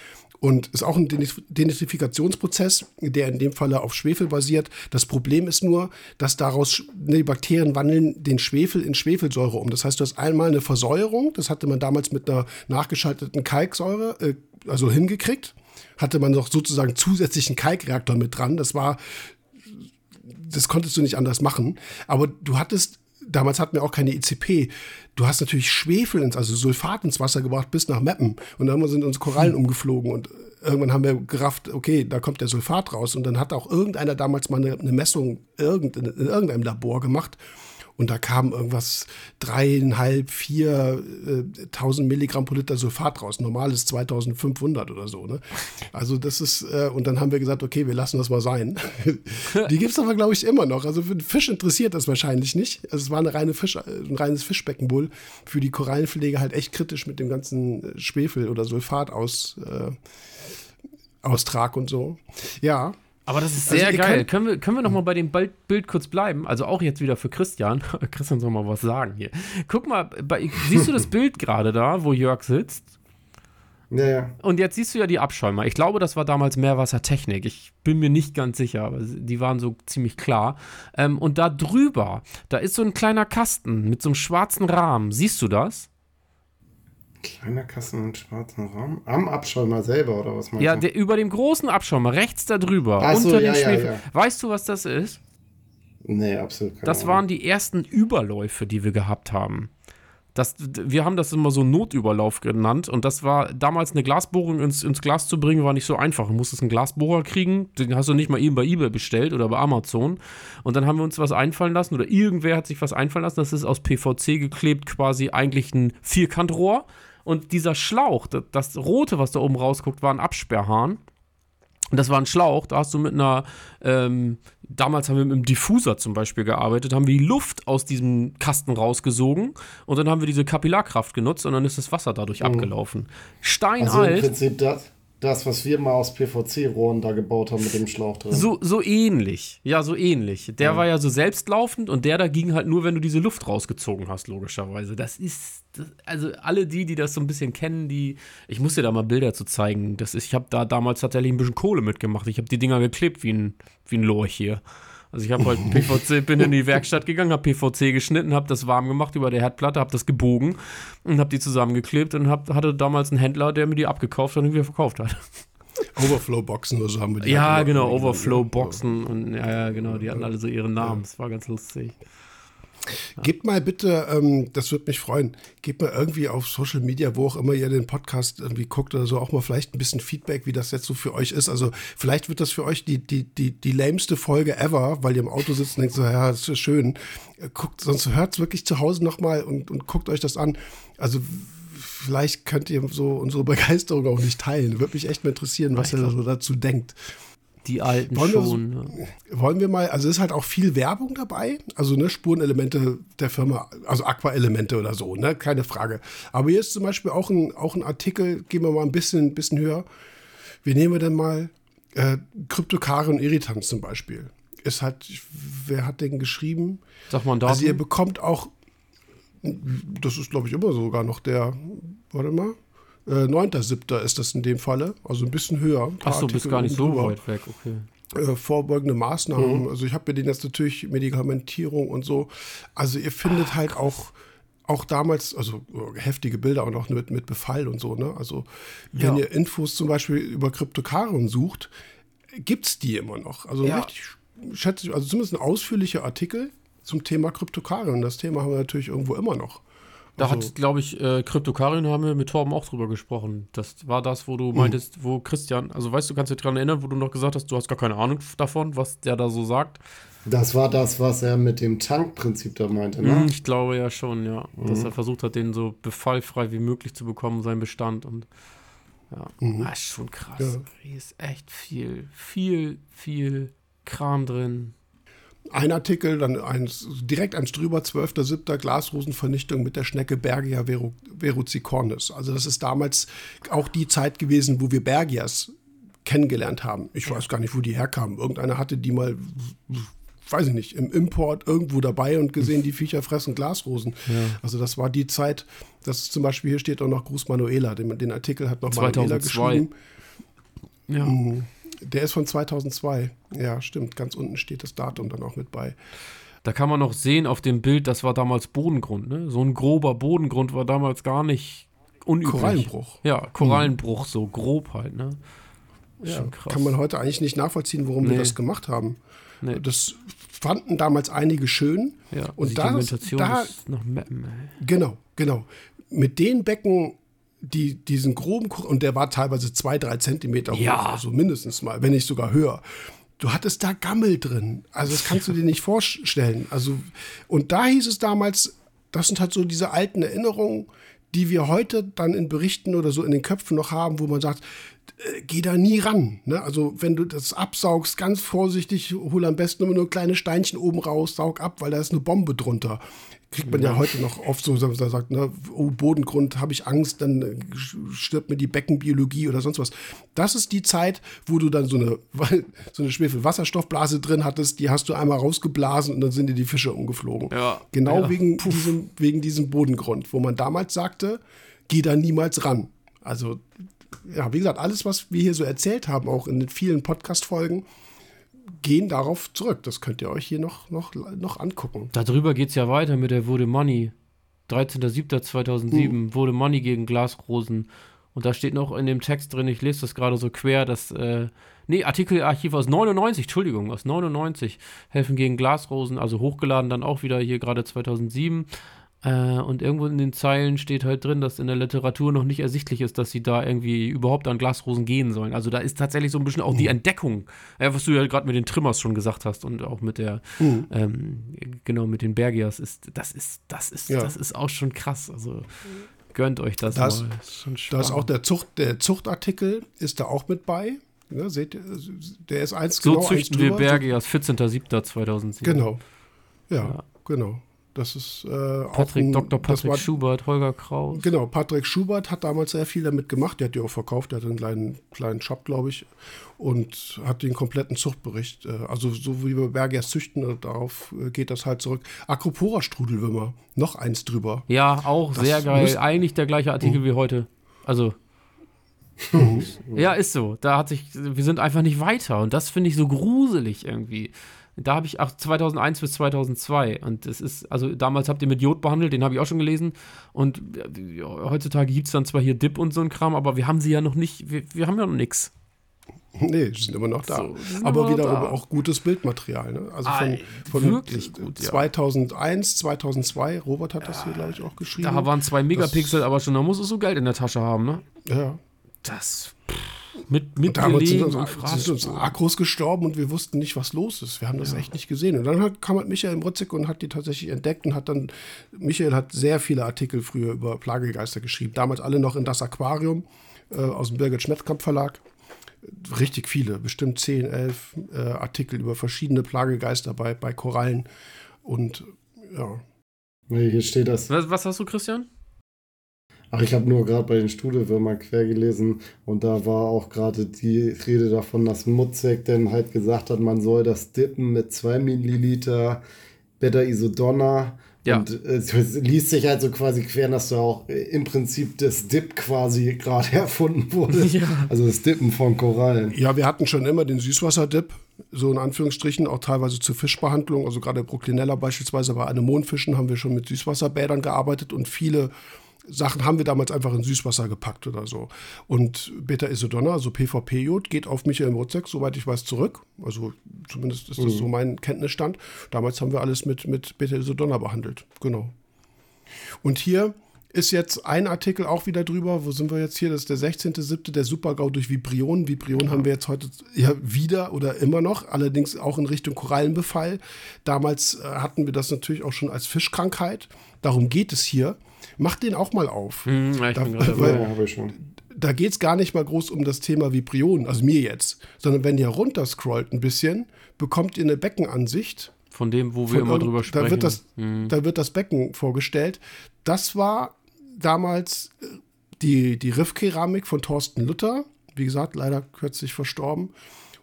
und ist auch ein Denitrifikationsprozess, der in dem Falle auf Schwefel basiert. Das Problem ist nur, dass daraus die Bakterien wandeln den Schwefel in Schwefelsäure um. Das heißt, du hast einmal eine Versäuerung, das hatte man damals mit einer nachgeschalteten Kalksäure, äh, also hingekriegt. Hatte man noch sozusagen zusätzlichen Kalkreaktor mit dran. Das war, das konntest du nicht anders machen. Aber du hattest damals hatten wir auch keine ICP. Du hast natürlich Schwefel, ins, also Sulfat ins Wasser gebracht bis nach Meppen. Und dann sind uns Korallen umgeflogen und irgendwann haben wir gerafft, okay, da kommt der Sulfat raus. Und dann hat auch irgendeiner damals mal eine, eine Messung irgend, in, in irgendeinem Labor gemacht. Und da kam irgendwas dreieinhalb, vier äh, tausend Milligramm pro Liter Sulfat raus. Normal ist 2500 oder so. Ne? Also das ist, äh, und dann haben wir gesagt, okay, wir lassen das mal sein. Die gibt es aber, glaube ich, immer noch. Also für den Fisch interessiert das wahrscheinlich nicht. Also es war eine reine Fisch, ein reines Fischbecken wohl. Für die Korallenpflege halt echt kritisch mit dem ganzen Schwefel oder Sulfat aus. Äh, Austrag und so. Ja, aber das ist also sehr also, geil. Können wir, können wir noch mal bei dem Bild kurz bleiben? Also auch jetzt wieder für Christian. Christian soll mal was sagen hier. Guck mal, bei, siehst du das Bild gerade da, wo Jörg sitzt? Ja, ja. Und jetzt siehst du ja die Abschäumer. Ich glaube, das war damals Meerwassertechnik. Ich bin mir nicht ganz sicher, aber die waren so ziemlich klar. Ähm, und da drüber, da ist so ein kleiner Kasten mit so einem schwarzen Rahmen. Siehst du das? Kleiner Kasten mit schwarzen Raum. Am Abschäumer selber, oder was meinst ja, du? Ja, über dem großen Abschäumer, rechts da drüber, Ach unter so, dem ja, Schwefel. Ja. Weißt du, was das ist? Nee, absolut keine Das waren die ersten Überläufe, die wir gehabt haben. Das, wir haben das immer so Notüberlauf genannt und das war damals eine Glasbohrung ins, ins Glas zu bringen, war nicht so einfach. Du musstest einen Glasbohrer kriegen, den hast du nicht mal eben bei eBay bestellt oder bei Amazon. Und dann haben wir uns was einfallen lassen oder irgendwer hat sich was einfallen lassen. Das ist aus PVC geklebt, quasi eigentlich ein Vierkantrohr und dieser Schlauch, das, das rote, was da oben rausguckt, war ein Absperrhahn. Das war ein Schlauch, da hast du mit einer, ähm, damals haben wir mit einem Diffuser zum Beispiel gearbeitet, haben wir die Luft aus diesem Kasten rausgesogen und dann haben wir diese Kapillarkraft genutzt und dann ist das Wasser dadurch mhm. abgelaufen. Steinalt. Also im Prinzip das, das, was wir mal aus PVC-Rohren da gebaut haben mit dem Schlauch drin. So, so ähnlich. Ja, so ähnlich. Der ja. war ja so selbstlaufend und der da ging halt nur, wenn du diese Luft rausgezogen hast, logischerweise. Das ist, das, also alle die, die das so ein bisschen kennen, die, ich muss dir da mal Bilder zu zeigen. Das ist, ich habe da damals tatsächlich ein bisschen Kohle mitgemacht. Ich habe die Dinger geklebt wie ein, wie ein Lorch hier. Also ich habe halt PVC, bin in die Werkstatt gegangen, habe PVC geschnitten, habe das warm gemacht über der Herdplatte, habe das gebogen und habe die zusammengeklebt und hab, hatte damals einen Händler, der mir die abgekauft hat und wieder verkauft hat. Overflow-Boxen oder so haben wir die. Ja, genau, Overflow-Boxen und ja, ja, genau, die hatten alle so ihren Namen. Das war ganz lustig. Ja. Gebt mal bitte, ähm, das würde mich freuen, gebt mal irgendwie auf Social Media, wo auch immer ihr den Podcast irgendwie guckt oder so, auch mal vielleicht ein bisschen Feedback, wie das jetzt so für euch ist. Also vielleicht wird das für euch die, die, die, die lameste Folge ever, weil ihr im Auto sitzt und denkt so, ja, das ist schön. Guckt, sonst hört es wirklich zu Hause nochmal und, und guckt euch das an. Also vielleicht könnt ihr so unsere Begeisterung auch nicht teilen. Würde mich echt mal interessieren, was ihr so dazu denkt. Die alten wollen schon. Wir, ja. Wollen wir mal, also ist halt auch viel Werbung dabei, also ne, Spurenelemente der Firma, also Aqua-Elemente oder so, ne, keine Frage. Aber hier ist zum Beispiel auch ein, auch ein Artikel, gehen wir mal ein bisschen, bisschen höher. Wie nehmen wir denn mal äh, Kryptokare und Irritanz zum Beispiel? Ist halt, wer hat den geschrieben? Sag mal, Also ihr bekommt auch, das ist glaube ich immer sogar noch der, warte mal, äh, 9.7. ist das in dem Falle, also ein bisschen höher. Achso, bist gar nicht so weit weg, okay. Äh, vorbeugende Maßnahmen. Mhm. Also ich habe mir den jetzt natürlich Medikamentierung und so. Also ihr findet Ach, halt auch auch damals, also äh, heftige Bilder und auch mit, mit Befall und so, ne? Also wenn ja. ihr Infos zum Beispiel über Kryptokaren sucht, gibt es die immer noch. Also ja. richtig, schätze also zumindest ein ausführlicher Artikel zum Thema Kryptokaren. Das Thema haben wir natürlich irgendwo immer noch. Da also, hat, glaube ich, äh, Kryptokarien haben wir mit Torben auch drüber gesprochen. Das war das, wo du mhm. meintest, wo Christian, also weißt du, kannst du dich daran erinnern, wo du noch gesagt hast, du hast gar keine Ahnung davon, was der da so sagt. Das war das, was er mit dem Tankprinzip da meinte, ne? Mhm, ich glaube ja schon, ja. Mhm. Dass er versucht hat, den so befallfrei wie möglich zu bekommen, seinen Bestand. Und ja, mhm. das ist schon krass. Ja. Hier ist echt viel, viel, viel Kram drin ein Artikel, dann eins, direkt eins drüber, 12.07. Glasrosenvernichtung mit der Schnecke Bergia verucicornis. Also das ist damals auch die Zeit gewesen, wo wir Bergias kennengelernt haben. Ich weiß gar nicht, wo die herkamen. Irgendeiner hatte die mal, weiß ich nicht, im Import irgendwo dabei und gesehen, die Viecher fressen Glasrosen. Ja. Also das war die Zeit, das ist zum Beispiel, hier steht auch noch Gruß Manuela, den, den Artikel hat noch 2002. Manuela geschrieben. Ja. Mhm. Der ist von 2002. Ja, stimmt. Ganz unten steht das Datum dann auch mit bei. Da kann man noch sehen auf dem Bild, das war damals Bodengrund. Ne? So ein grober Bodengrund war damals gar nicht unüblich. Korallenbruch. Ja, Korallenbruch, so grob halt. Ne? Ja, Schon krass. kann man heute eigentlich nicht nachvollziehen, warum Nee. wir das gemacht haben. Nee. Das fanden damals einige schön. Ja, und da, da ist noch Mappen, ey. Genau, genau. Mit den Becken, die diesen groben, und der war teilweise zwei, drei Zentimeter Ja. hoch, also mindestens mal, wenn nicht sogar höher. Du hattest da Gammel drin. Also das kannst du dir nicht vorstellen. Also, und da hieß es damals, das sind halt so diese alten Erinnerungen, die wir heute dann in Berichten oder so in den Köpfen noch haben, wo man sagt, äh, geh da nie ran. Ne? Also wenn du das absaugst, ganz vorsichtig, hol am besten immer nur kleine Steinchen oben raus, saug ab, weil da ist eine Bombe drunter. Kriegt man ja, heute noch oft so, dass man sagt, ne, oh, Bodengrund, habe ich Angst, dann äh, stirbt mir die Beckenbiologie oder sonst was. Das ist die Zeit, wo du dann so eine, so eine Schwefelwasserstoffblase drin hattest, die hast du einmal rausgeblasen und dann sind dir die Fische umgeflogen. Ja. Genau Ja. wegen, diesem, wegen diesem Bodengrund, wo man damals sagte, geh da niemals ran. Also, ja, wie gesagt, alles, was wir hier so erzählt haben, auch in den vielen Podcast-Folgen, gehen darauf zurück. Das könnt ihr euch hier noch, noch, noch angucken. Darüber geht es ja weiter mit der Wurde Money. 13.07.2007 Hm. Wurde Money gegen Glasrosen. Und da steht noch in dem Text drin, ich lese das gerade so quer, dass, äh, nee, Artikelarchiv aus 99, Entschuldigung, aus 99, helfen gegen Glasrosen, also hochgeladen dann auch wieder hier gerade 2007. Äh, und irgendwo in den Zeilen steht halt drin, dass in der Literatur noch nicht ersichtlich ist, dass sie da irgendwie überhaupt an Glasrosen gehen sollen. Also da ist tatsächlich so ein bisschen auch die Entdeckung, äh, was du ja gerade mit den Trimmers schon gesagt hast und auch mit der, ähm, genau, mit den Bergias ist, das ist, das ist, Ja. das ist auch schon krass. Also gönnt euch das, Das- mal. Ist schon Da ist auch der, Zucht, der Zuchtartikel ist da auch mit bei. Ja, seht ihr, der ist eins so genau eins züchten wir. Bergias 14.07.2007. Genau. Ja, Ja. genau. Das ist äh, auch Patrick, ein, Dr. Patrick war- Schubert, Holger Kraus. Genau, Patrick Schubert hat damals sehr viel damit gemacht. Der hat die auch verkauft. Der hat einen kleinen, kleinen Shop, glaube ich. Und hat den kompletten Zuchtbericht. Äh, also, so wie wir Bergers züchten, und darauf äh, geht das halt zurück. Acropora-Strudelwürmer. Noch eins drüber. Ja, auch Das sehr geil. Eigentlich der gleiche Artikel wie heute. Also. ja, ist so. Da hat sich, wir sind einfach nicht weiter. Und das finde ich so gruselig irgendwie. Da habe ich auch 2001 bis 2002 und es ist, also damals habt ihr mit Jod behandelt, den habe ich auch schon gelesen und äh, heutzutage gibt es dann zwar hier Dip und so ein Kram, aber wir haben sie ja noch nicht, wir, wir haben ja noch nichts. Nee, sind immer noch da. So, Aber wiederum da. auch gutes Bildmaterial. Ne? Also von, von wirklich gut, ja. 2001, 2002. Robert hat das hier, glaube ich, auch geschrieben. Da waren zwei Megapixel, aber schon, da musst du so Geld in der Tasche haben, ne? ja. Das mit, mit Damals sind uns, sind uns. Akkus gestorben und wir wussten nicht, was los ist. Wir haben das echt nicht gesehen. Und dann hat, kam halt Michael Mrotzek und hat die tatsächlich entdeckt und hat dann, Michael hat sehr viele Artikel früher über Plagegeister geschrieben. Damals alle noch in das Aquarium äh, aus dem Birgit Schmettkamp Verlag. Richtig viele, bestimmt 10, 11 äh, Artikel über verschiedene Plagegeister bei, bei Korallen. Und ja, Nee, hier steht das. Was, was hast du, Christian? Ach, ich habe nur gerade bei den Studiewürmern quer gelesen und da war auch gerade die Rede davon, dass Mutzek dann halt gesagt hat, man soll das dippen mit 2 Milliliter Beta-Isodonna. Ja. Und äh, es liest sich halt so quasi quer, dass da auch äh, im Prinzip das Dip quasi gerade erfunden wurde. Ja. Also das Dippen von Korallen. Ja, wir hatten schon immer den Süßwasserdip, so in Anführungsstrichen, auch teilweise zur Fischbehandlung. Also gerade Brooklynella beispielsweise bei Anemonenfischen haben wir schon mit Süßwasserbädern gearbeitet und viele Sachen haben wir damals einfach in Süßwasser gepackt oder so. Und Beta-Isodonna, also PVP-Jod, geht auf Michael Mozek, soweit ich weiß, zurück. Also zumindest ist das so mein Kenntnisstand. Damals haben wir alles mit, mit Beta-Isodonna behandelt. Genau. Und hier ist jetzt ein Artikel auch wieder drüber. Wo sind wir jetzt hier? Das ist der 16.07. Der Supergau durch Vibrion. Vibrion haben wir jetzt heute ja wieder oder immer noch, allerdings auch in Richtung Korallenbefall. Damals äh, hatten wir das natürlich auch schon als Fischkrankheit. Darum geht es hier. Macht den auch mal auf. Hm, ja, ich Da- bin weil-. Ja, habe ich schon. Da geht es gar nicht mal groß um das Thema Vibrion, also mir jetzt, sondern wenn ihr runterscrollt ein bisschen, bekommt ihr eine Beckenansicht Von dem, wo wir von immer drüber sprechen. Da wird, das, Hm. da wird das Becken vorgestellt. Das war damals äh, die, die Riffkeramik von Thorsten Luther. Wie gesagt, leider kürzlich verstorben.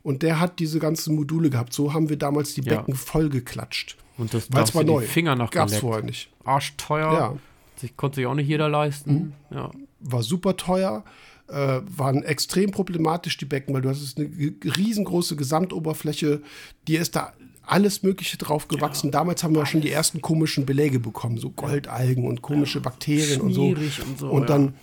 Und der hat diese ganzen Module gehabt. So haben wir damals die Ja. Becken vollgeklatscht. Und das Weil darfst es war du neu. Finger nach Gab es geleckt. vorher nicht. Arschteuer. Ja. Sich, konnte sich auch nicht jeder leisten. Ja. War super teuer. äh, waren extrem problematisch, die Becken, weil du hast eine riesengroße Gesamtoberfläche, die ist da alles Mögliche drauf gewachsen. Ja, Damals haben wir schon die ersten komischen Beläge bekommen, so Goldalgen und komische Bakterien und so. und so. Und dann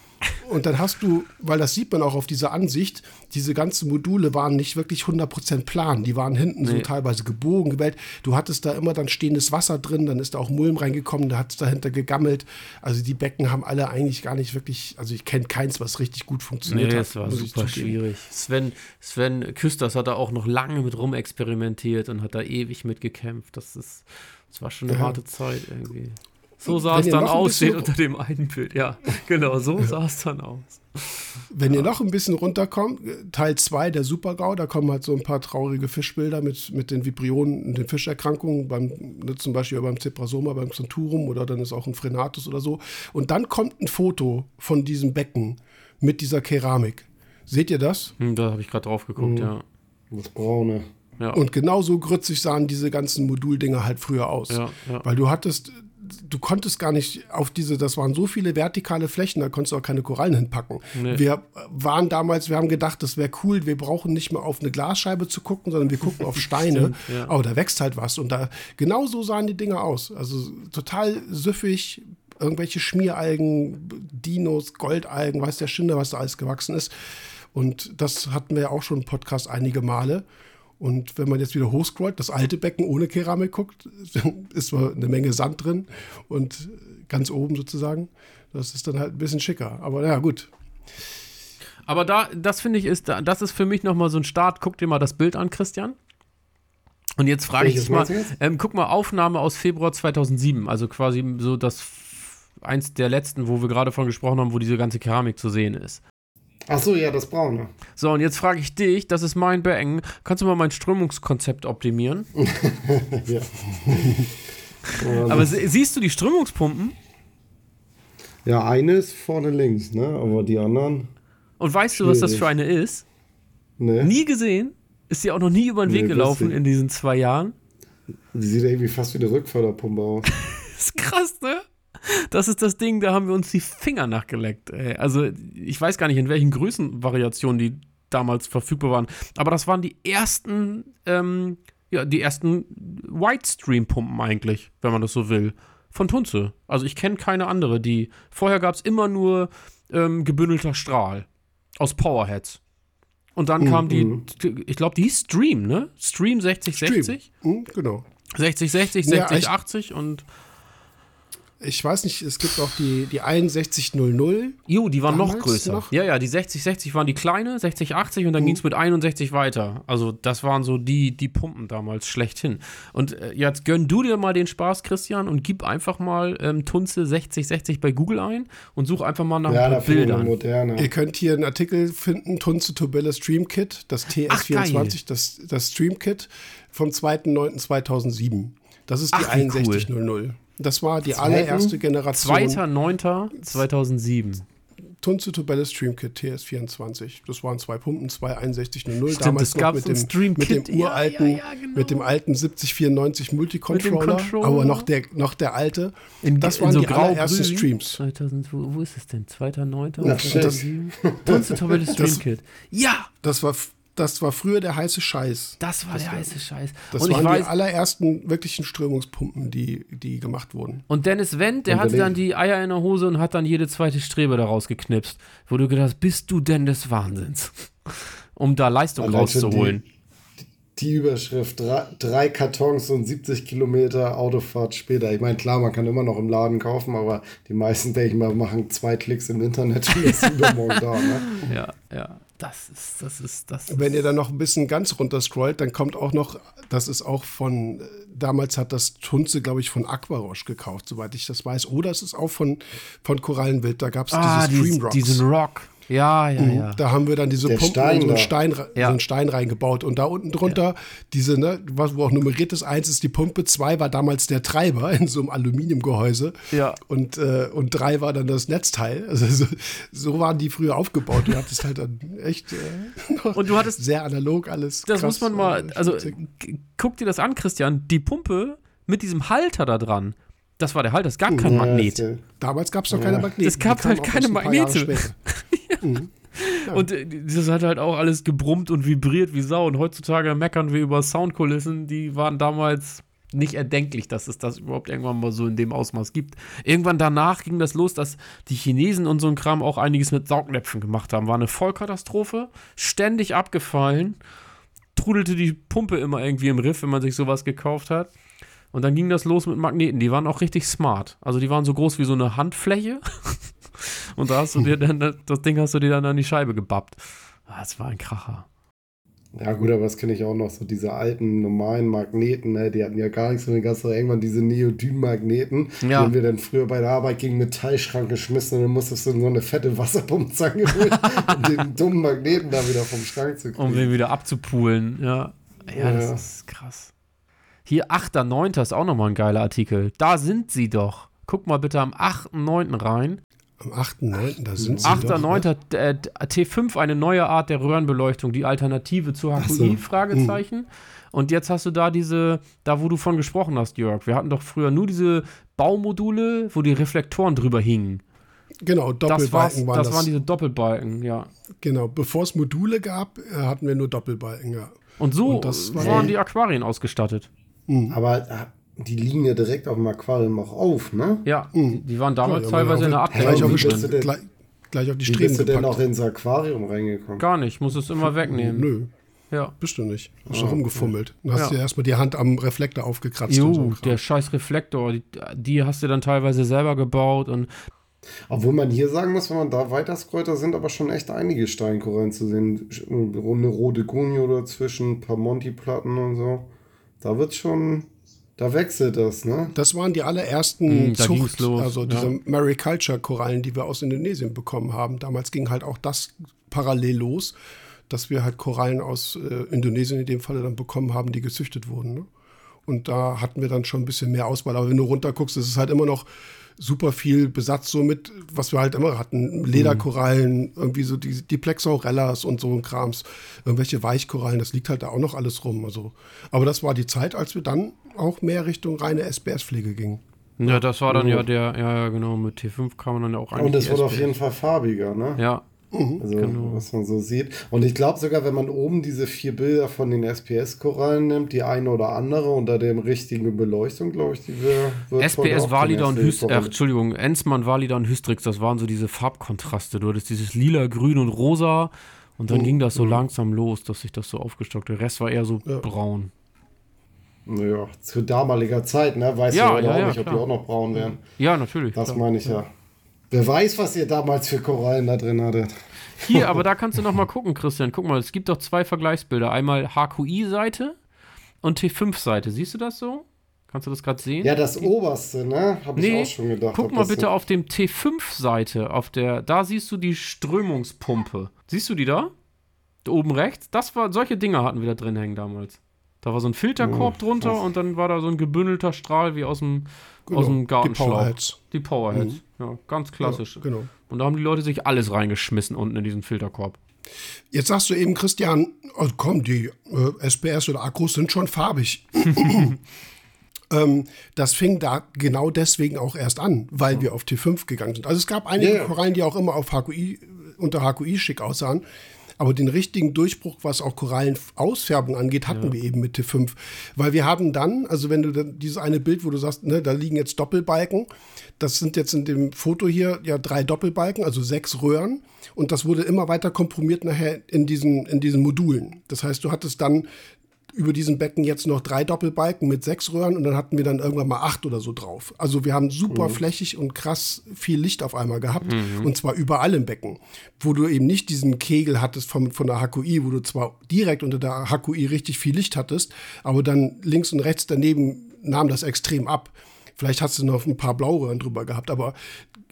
und dann hast du, weil das sieht man auch auf dieser Ansicht, diese ganzen Module waren nicht wirklich 100% plan. Die waren hinten nee. so teilweise gebogen, gewählt. Du hattest da immer dann stehendes Wasser drin, dann ist da auch Mulm reingekommen, da hat es dahinter gegammelt. Also die Becken haben alle eigentlich gar nicht wirklich, also ich kenne keins, was richtig gut funktioniert nee, hat. das war super schwierig. Sven, Sven Küsters hat da auch noch lange mit rumexperimentiert und hat da ewig mitgekämpft. Das ist, das war schon eine ja. harte Zeit irgendwie. So sah es dann aus, steht unter dem einen Bild. Ja, genau, so sah es dann aus. Wenn ja. ihr noch ein bisschen runterkommt, Teil 2 der Super-GAU, da kommen halt so ein paar traurige Fischbilder mit, mit den Vibrionen und den Fischerkrankungen, beim, ne, zum Beispiel beim Zeprasoma, beim Centurum oder dann ist auch ein Frenatus oder so. Und dann kommt ein Foto von diesem Becken mit dieser Keramik. Seht ihr das? Hm, da habe ich gerade drauf geguckt, mhm. ja. Das Braune. Ja. Und genauso grützig sahen diese ganzen Moduldinger halt früher aus. Ja, ja. Weil du hattest du konntest gar nicht auf diese, das waren so viele vertikale Flächen, da konntest du auch keine Korallen hinpacken. Nee. Wir waren damals, wir haben gedacht, das wäre cool, wir brauchen nicht mehr auf eine Glasscheibe zu gucken, sondern wir gucken auf Steine. Stimmt, ja. Aber da wächst halt was. Und da genau so sahen die Dinger aus. Also total süffig, irgendwelche Schmieralgen, Dinos, Goldalgen, weiß der Schinder, was da alles gewachsen ist. Und das hatten wir ja auch schon im Podcast einige Male. Und wenn man jetzt wieder hochscrollt, das alte Becken ohne Keramik guckt, ist zwar eine Menge Sand drin und ganz oben sozusagen. Das ist dann halt ein bisschen schicker. Aber ja, gut. Aber da, das finde ich, ist, das ist für mich nochmal so ein Start. Guck dir mal das Bild an, Christian. Und jetzt frage ich dich mal, ähm, guck mal, Aufnahme aus Februar 2007, also quasi so das eins der letzten, wo wir gerade von gesprochen haben, wo diese ganze Keramik zu sehen ist. Ach so, ja, das braune. So, und jetzt frage ich dich, das ist mein Becken. Kannst du mal mein Strömungskonzept optimieren? ja. Aber siehst du die Strömungspumpen? Ja, eine ist vorne links, ne? Aber die anderen. Und weißt schwierig. du, was das für eine ist? Nee. Nie gesehen? Ist sie auch noch nie über den nee, Weg gelaufen in diesen zwei Jahren? Die sieht irgendwie fast wie eine Rückförderpumpe aus. ist krass, ne? Das ist das Ding, da haben wir uns die Finger nachgeleckt. Ey. Also, ich weiß gar nicht, in welchen Größenvariationen die damals verfügbar waren. Aber das waren die ersten, ähm, ja, die ersten Widestream-Pumpen eigentlich, wenn man das so will. Von Tunze. Also ich kenne keine andere, die. Vorher gab es immer nur ähm, gebündelter Strahl aus Powerheads. Und dann mhm. kam die, mhm. ich glaube, die hieß Stream, ne? Stream 6060. Stream. Mhm, genau. 6060, 6080 ja, und ich weiß nicht, es gibt auch die, die 6100. Jo, die waren noch größer. Noch? Ja, ja, die 6060 waren die kleine, 6080 und dann mhm. ging es mit 61 weiter. Also das waren so die, die Pumpen damals schlechthin. Und äh, jetzt gönn du dir mal den Spaß, Christian, und gib einfach mal ähm, Tunze 6060 bei Google ein und such einfach mal nach ja, ein paar Bildern. Moderne. Ihr könnt hier einen Artikel finden, Tunze Tobella Stream Kit, das TS24, Ach, das, das Stream Kit vom 2.9.2007. Das ist die Ach, 6100. Cool. Das war die Zweiten, allererste Generation. 2.9.2007. Tunze Tobelle Streamkit TS24. Das waren zwei Pumpen, zwei 6100. Stimmt, Damals noch mit dem, mit dem uralten, ja, ja, ja, genau. mit dem alten 7094 Multicontroller, aber noch der, noch der alte. In, das waren so die allerersten Streams. 2000, wo, wo, ist es denn? 2.9.2007? Tunze Tobelle Streamkit. Ja! Das war das war früher der heiße Scheiß. Das war das der war, heiße Scheiß. Das und waren weiß, die allerersten wirklichen Strömungspumpen, die, die gemacht wurden. Und Dennis Wendt, der hatte dann die Eier in der Hose und hat dann jede zweite Strebe daraus geknipst. Wo du gedacht hast, bist du denn des Wahnsinns? um da Leistung Allein rauszuholen. Die, die Überschrift, drei, drei, Kartons und 70 Kilometer Autofahrt später. Ich meine, klar, man kann immer noch im Laden kaufen, aber die meisten, denke ich mal, machen zwei Klicks im Internet und ist übermorgen da. Ne? Ja, ja. Das ist, das ist, das Wenn ihr dann noch ein bisschen ganz runter scrollt, dann kommt auch noch, das ist auch von, damals hat das Tunze, glaube ich, von Aquarosh gekauft, soweit ich das weiß. Oder es ist auch von, von Korallenwild, da gab es ah, diese Stream Rocks. Diesen Rock. Ja, ja, mhm. ja. Da haben wir dann diese Der Pumpen Stein, so einen Stein, ja. so einen Stein reingebaut. Und da unten drunter, ja. diese, ne, was, wo auch nummeriert ist, eins ist die Pumpe, zwei war damals der Treiber in so einem Aluminiumgehäuse. Ja. Und, äh, und drei war dann das Netzteil. Also so, so waren die früher aufgebaut. Du hattest halt dann echt äh, und du hattest sehr analog alles. Das krass, muss man mal, äh, also guck dir das an, Christian. Die Pumpe mit diesem Halter da dran. Das war der Halter, es gab kein Magnet. Damals gab es noch keine Magnete. Es gab halt keine Magnete. Mhm. Und äh, das hat halt auch alles gebrummt und vibriert wie Sau. Und heutzutage meckern wir über Soundkulissen, die waren damals nicht erdenklich, dass es das überhaupt irgendwann mal so in dem Ausmaß gibt. Irgendwann danach ging das los, dass die Chinesen und so ein Kram auch einiges mit Saugnäpfen gemacht haben. War eine Vollkatastrophe, ständig abgefallen, trudelte die Pumpe immer irgendwie im Riff, wenn man sich sowas gekauft hat. Und dann ging das los mit Magneten. Die waren auch richtig smart. Also die waren so groß wie so eine Handfläche. und da hast du dir dann, das Ding hast du dir dann an die Scheibe gebappt. Ah, Das war ein Kracher. Ja, gut, aber das kenne ich auch noch, so diese alten normalen Magneten, ne? die hatten ja gar nichts von den ganzen, irgendwann diese Neodym-Magneten, Ja. die wir dann früher bei der Arbeit gegen Metallschrank geschmissen und dann musstest du in so eine fette Wasserpumpzange holen, um den dummen Magneten da wieder vom Schrank zu kriegen. Um den wieder abzupulen, ja. Ja, das Ja. ist krass. Hier, 8.9. ist auch nochmal ein geiler Artikel. Da sind sie doch. Guck mal bitte am 8.9. rein. Am 8.9., da sind sie. doch, ne? 8.9. äh, T5, eine neue Art der Röhrenbeleuchtung, die Alternative zu HQI, so. Fragezeichen. Und jetzt hast du da diese, da wo du von gesprochen hast, Jörg. Wir hatten doch früher nur diese Baumodule, wo die Reflektoren drüber hingen. Genau, Das, Doppelbalken waren das das. waren diese Doppelbalken, ja. genau, bevor es Module gab, äh, hatten wir nur Doppelbalken, ja. Und so Und das war- waren die Aquarien ausgestattet. Aber äh, die liegen ja direkt auf dem Aquarium auch auf, ne? Ja, die, die waren damals ja, teilweise in der Abdeckung. Gleich auf, die Streben, denn- gleich, gleich auf die Wie bist du denn gepackt. auch ins Aquarium reingekommen? Gar nicht, muss es immer wegnehmen. Nö, Ja. bist du nicht. Hast du rumgefummelt. Dann hast Ja. du dir erstmal die Hand am Reflektor aufgekratzt. so Jo, Kram. der scheiß Reflektor, die, die hast du dann teilweise selber gebaut und Obwohl man hier sagen muss, wenn man da weiter scrollt, da sind aber schon echt einige Steinkorallen zu sehen. Eine rote Gunio dazwischen, ein paar Monty-Platten und so. Da wird schon, da wechselt das, ne? Das waren die allerersten Mm, Zucht, also ja. diese Mariculture-Korallen, die wir aus Indonesien bekommen haben. Damals ging halt auch das parallel los, dass wir halt Korallen aus äh, Indonesien in dem Falle dann bekommen haben, die gezüchtet wurden. Ne? Und da hatten wir dann schon ein bisschen mehr Auswahl. Aber wenn du runterguckst, ist es halt immer noch super viel Besatz so mit, was wir halt immer hatten. Lederkorallen, irgendwie so die, die Plexaurellas und so ein Krams, irgendwelche Weichkorallen, das liegt halt da auch noch alles rum. Also, aber das war die Zeit, als wir dann auch mehr Richtung reine SBS-Pflege gingen. ja, das war dann ja der, ja, ja, genau, mit T5 kam man dann ja auch eigentlich. Und es wurde auf jeden Fall farbiger, ne? Ja, Also, Genau. was man so sieht. Und ich glaube sogar, wenn man oben diese vier Bilder von den SPS-Korallen nimmt, die eine oder andere unter dem richtigen Beleuchtung, glaube ich, die wir. SPS Valida und Hystrix, ach, Koralle- Entschuldigung, Ensmann, Valida und Hystrix, das waren so diese Farbkontraste. Du hattest dieses lila, grün und rosa und dann ging das so langsam los, dass sich das so aufgestockt. Der Rest war eher so Ja. braun. Naja, zu damaliger Zeit, ne? Weiß Ja, ja, ja, ja, auch ja, nicht, ob die klar. auch noch braun wären. Ja, natürlich. Das klar. meine ich ja. Wer weiß, was ihr damals für Korallen da drin hattet. Hier, aber da kannst du noch mal gucken, Christian. Guck mal, es gibt doch zwei Vergleichsbilder. Einmal HQI-Seite und T5-Seite. Siehst du das so? Kannst du das gerade sehen? Ja, das oberste, ne? Habe ich Nee, auch schon gedacht. guck mal bitte so- auf dem T5-Seite, auf der, da siehst du die Strömungspumpe. Siehst du die da? Da oben rechts? Das war, solche Dinger hatten wir da drin hängen damals. Da war so ein Filterkorb Oh, drunter krass. und dann war da so ein gebündelter Strahl wie aus dem, Genau, aus dem die Gartenschlauch. Powerheads. Die Powerheads. Ja, ganz klassisch. Ja, genau. Und da haben die Leute sich alles reingeschmissen unten in diesen Filterkorb. Jetzt sagst du eben, Christian, oh, komm, die äh, SPS oder Akkus sind schon farbig. ähm, das fing da genau deswegen auch erst an, weil wir auf T5 gegangen sind. Also es gab einige ja. Korallen, die auch immer auf HQI, unter HQI schick aussahen. Aber den richtigen Durchbruch, was auch Korallenausfärbung angeht, hatten wir eben mit T5. Weil wir haben dann, also wenn du dann dieses eine Bild, wo du sagst, ne, da liegen jetzt Doppelbalken, das sind jetzt in dem Foto hier ja drei Doppelbalken, also sechs Röhren. Und das wurde immer weiter komprimiert nachher in diesen, in diesen Modulen. Das heißt, du hattest dann über diesen Becken jetzt noch drei Doppelbalken mit sechs Röhren und dann hatten wir dann irgendwann mal acht oder so drauf. Also wir haben super flächig und krass viel Licht auf einmal gehabt und zwar überall im Becken, wo du eben nicht diesen Kegel hattest von, von der HQI, wo du zwar direkt unter der HQI richtig viel Licht hattest, aber dann links und rechts daneben nahm das extrem ab. Vielleicht hast du noch ein paar Blauröhren drüber gehabt, aber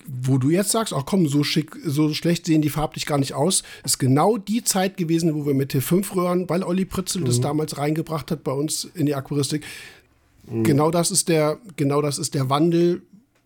wo du jetzt sagst, ach komm, so schick, so schlecht sehen die farblich gar nicht aus, ist genau die Zeit gewesen, wo wir mit T5-Röhren, weil Olli Pritzel das damals reingebracht hat bei uns in die Aquaristik. Genau das ist der, genau das ist der Wandel,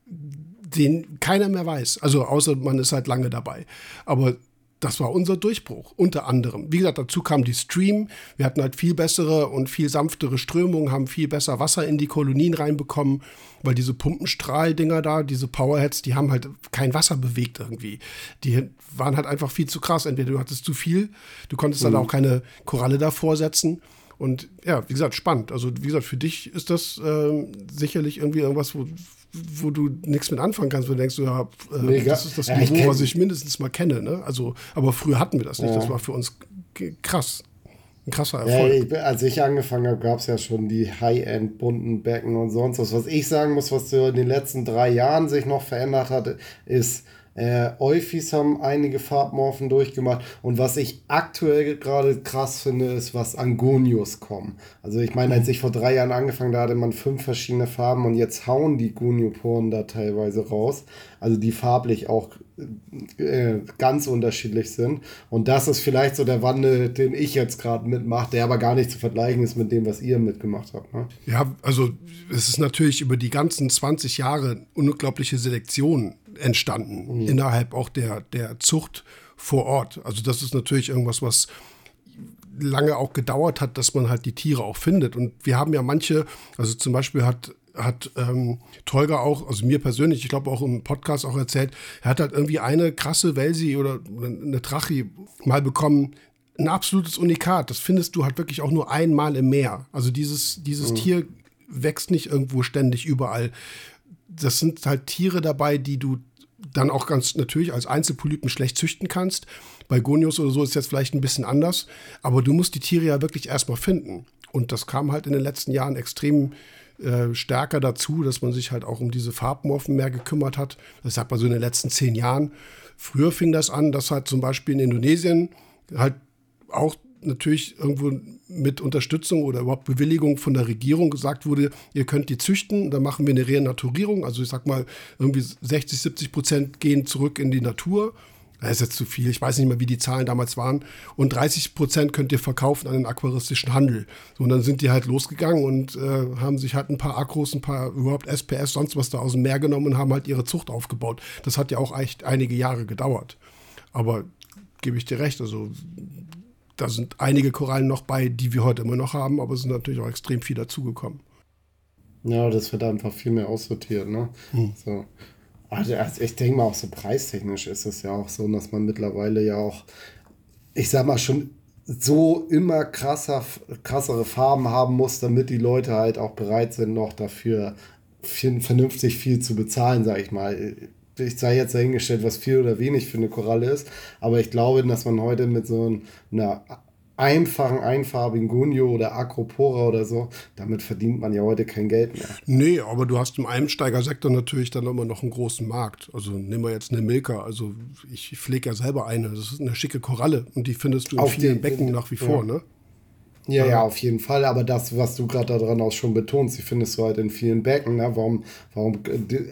den keiner mehr weiß. Also außer man ist halt lange dabei. Aber das war unser Durchbruch, unter anderem. Wie gesagt, dazu kam die Stream. Wir hatten halt viel bessere und viel sanftere Strömungen, haben viel besser Wasser in die Kolonien reinbekommen, weil diese Pumpenstrahldinger da, diese Powerheads, die haben halt kein Wasser bewegt irgendwie. Die waren halt einfach viel zu krass. Entweder du hattest zu viel, du konntest mhm. dann auch keine Koralle davor setzen. Und ja, wie gesagt, spannend. Also, wie gesagt, für dich ist das äh, sicherlich irgendwie irgendwas, wo, wo du nichts mit anfangen kannst, wo du denkst, ja, äh, das ist das ja, Niveau, ich was ich mindestens mal kenne. Ne? Also, aber früher hatten wir das nicht. Ja. Das war für uns krass. Ein krasser Erfolg. Ja, ich, als ich angefangen habe, gab es ja schon die High-End bunten Becken und sonst was. Was ich sagen muss, was so in den letzten drei Jahren sich noch verändert hat, ist, äh, Euphis haben einige Farbmorphen durchgemacht. Und was ich aktuell gerade krass finde, ist, was Angonius kommen. Also ich meine, als ich vor drei Jahren angefangen da hatte man fünf verschiedene Farben und jetzt hauen die Gonioporen da teilweise raus. Also die farblich auch äh, ganz unterschiedlich sind. Und das ist vielleicht so der Wandel, den ich jetzt gerade mitmache, der aber gar nicht zu vergleichen ist mit dem, was ihr mitgemacht habt. Ne? Ja, also es ist natürlich über die ganzen 20 Jahre unglaubliche Selektion entstanden, mhm. innerhalb auch der, der Zucht vor Ort. Also das ist natürlich irgendwas, was lange auch gedauert hat, dass man halt die Tiere auch findet. Und wir haben ja manche, also zum Beispiel hat hat ähm, Tolga auch, also mir persönlich, ich glaube auch im Podcast auch erzählt, er hat halt irgendwie eine krasse Welsi oder, eine Trachi mal bekommen, ein absolutes Unikat. Das findest du halt wirklich auch nur einmal im Meer. Also dieses, dieses mhm. Tier wächst nicht irgendwo ständig überall. Das sind halt Tiere dabei, die du dann auch ganz natürlich als Einzelpolypen schlecht züchten kannst. Bei Gonius oder so ist es jetzt vielleicht ein bisschen anders, aber du musst die Tiere ja wirklich erstmal finden. Und das kam halt in den letzten Jahren extrem äh, stärker dazu, dass man sich halt auch um diese Farbmorphen mehr gekümmert hat. Das sagt man so in den letzten zehn Jahren. Früher fing das an, dass halt zum Beispiel in Indonesien halt auch natürlich irgendwo mit Unterstützung oder überhaupt Bewilligung von der Regierung gesagt wurde, ihr könnt die züchten, dann machen wir eine Renaturierung. Also ich sag mal, irgendwie 60, 70 Prozent gehen zurück in die Natur. Das ist jetzt zu viel, ich weiß nicht mehr, wie die Zahlen damals waren. Und 30 Prozent könnt ihr verkaufen an den aquaristischen Handel. So, und dann sind die halt losgegangen und äh, haben sich halt ein paar Akros, ein paar überhaupt SPS, sonst was da aus dem Meer genommen und haben halt ihre Zucht aufgebaut. Das hat ja auch echt einige Jahre gedauert. Aber gebe ich dir recht, also da sind einige Korallen noch bei, die wir heute immer noch haben, aber es sind natürlich auch extrem viel dazugekommen. Ja, das wird einfach viel mehr aussortiert, ne? Hm. So. Also, also ich denke mal, auch so preistechnisch ist es ja auch so, dass man mittlerweile ja auch, ich sag mal, schon so immer krasser, krassere Farben haben muss, damit die Leute halt auch bereit sind, noch dafür vernünftig viel zu bezahlen, sag ich mal. Ich sei jetzt dahingestellt, was viel oder wenig für eine Koralle ist, aber ich glaube, dass man heute mit so einer einfachen, einfarbigen Gunio oder Acropora oder so, damit verdient man ja heute kein Geld mehr. Nee, aber du hast im Einsteigersektor natürlich dann immer noch einen großen Markt. Also nehmen wir jetzt eine Milka. Also ich pflege ja selber eine. Das ist eine schicke Koralle und die findest du in Auf vielen Becken nach wie vor, ja. ne? Ja, ja, auf jeden Fall. Aber das, was du gerade daran auch schon betonst, die findest du halt in vielen Becken. Ne? Warum, warum,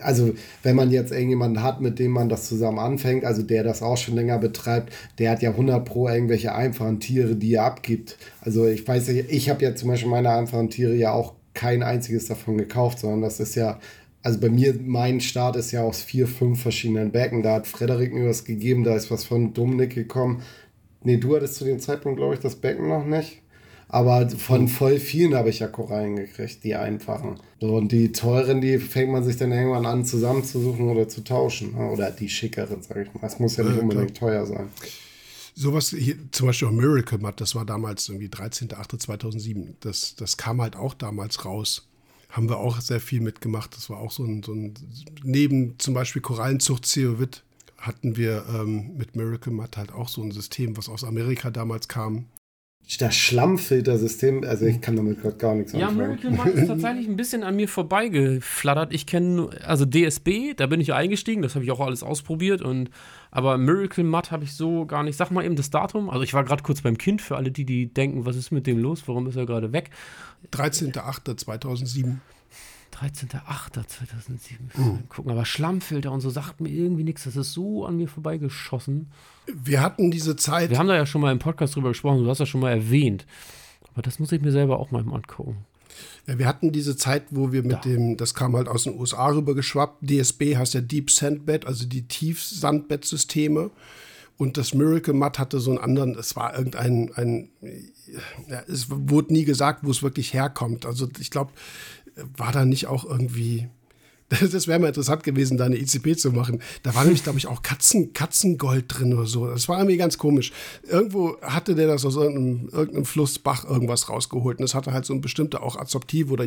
also wenn man jetzt irgendjemanden hat, mit dem man das zusammen anfängt, also der das auch schon länger betreibt, der hat ja 100 pro irgendwelche einfachen Tiere, die er abgibt. Also ich weiß nicht, ich habe ja zum Beispiel meine einfachen Tiere ja auch kein einziges davon gekauft, sondern das ist ja also bei mir, mein Start ist ja aus vier, fünf verschiedenen Becken. Da hat Frederik mir was gegeben, da ist was von Dominik gekommen. Nee, du hattest zu dem Zeitpunkt, glaube ich, das Becken noch nicht. Aber von voll vielen habe ich ja Korallen gekriegt, die einfachen. So, und die teuren, die fängt man sich dann irgendwann an zusammenzusuchen oder zu tauschen. Ne? Oder die schickeren, sage ich mal. Es muss ja nicht unbedingt teuer sein. Sowas hier, zum Beispiel auch Miracle Mud, das war damals irgendwie 13.08.2007. Das, das kam halt auch damals raus. Haben wir auch sehr viel mitgemacht. Das war auch so ein, so ein neben zum Beispiel Korallenzucht Ceovit hatten wir ähm, mit Miracle Mud halt auch so ein System, was aus Amerika damals kam das Schlammfiltersystem, also ich kann damit gerade gar nichts ja, anfangen. Ja, Miracle Mud ist tatsächlich ein bisschen an mir vorbeigeflattert. Ich kenne, also DSB, da bin ich eingestiegen, das habe ich auch alles ausprobiert. Und, aber Miracle Mud habe ich so gar nicht. Sag mal eben das Datum. Also ich war gerade kurz beim Kind, für alle die, die denken, was ist mit dem los, warum ist er gerade weg? 13.08.2007. 13.08.2007. Mhm. Gucken, aber Schlammfilter und so sagt mir irgendwie nichts. Das ist so an mir vorbeigeschossen. Wir hatten diese Zeit. Wir haben da ja schon mal im Podcast drüber gesprochen, du hast das schon mal erwähnt. Aber das muss ich mir selber auch mal angucken. Ja, wir hatten diese Zeit, wo wir mit da. dem, das kam halt aus den USA rüber geschwappt. DSB heißt ja Deep Sandbed, also die Tiefsandbettsysteme. Und das Miracle Mud hatte so einen anderen, es war irgendein, ein, ja, es wurde nie gesagt, wo es wirklich herkommt. Also ich glaube, war da nicht auch irgendwie, das wäre mal interessant gewesen, da eine ICP zu machen. Da war nämlich, glaube ich, auch Katzen, Katzengold drin oder so. Das war irgendwie ganz komisch. Irgendwo hatte der das aus irgendeinem, irgendeinem Flussbach irgendwas rausgeholt. Und es hatte halt so bestimmte auch Adsorptiv- oder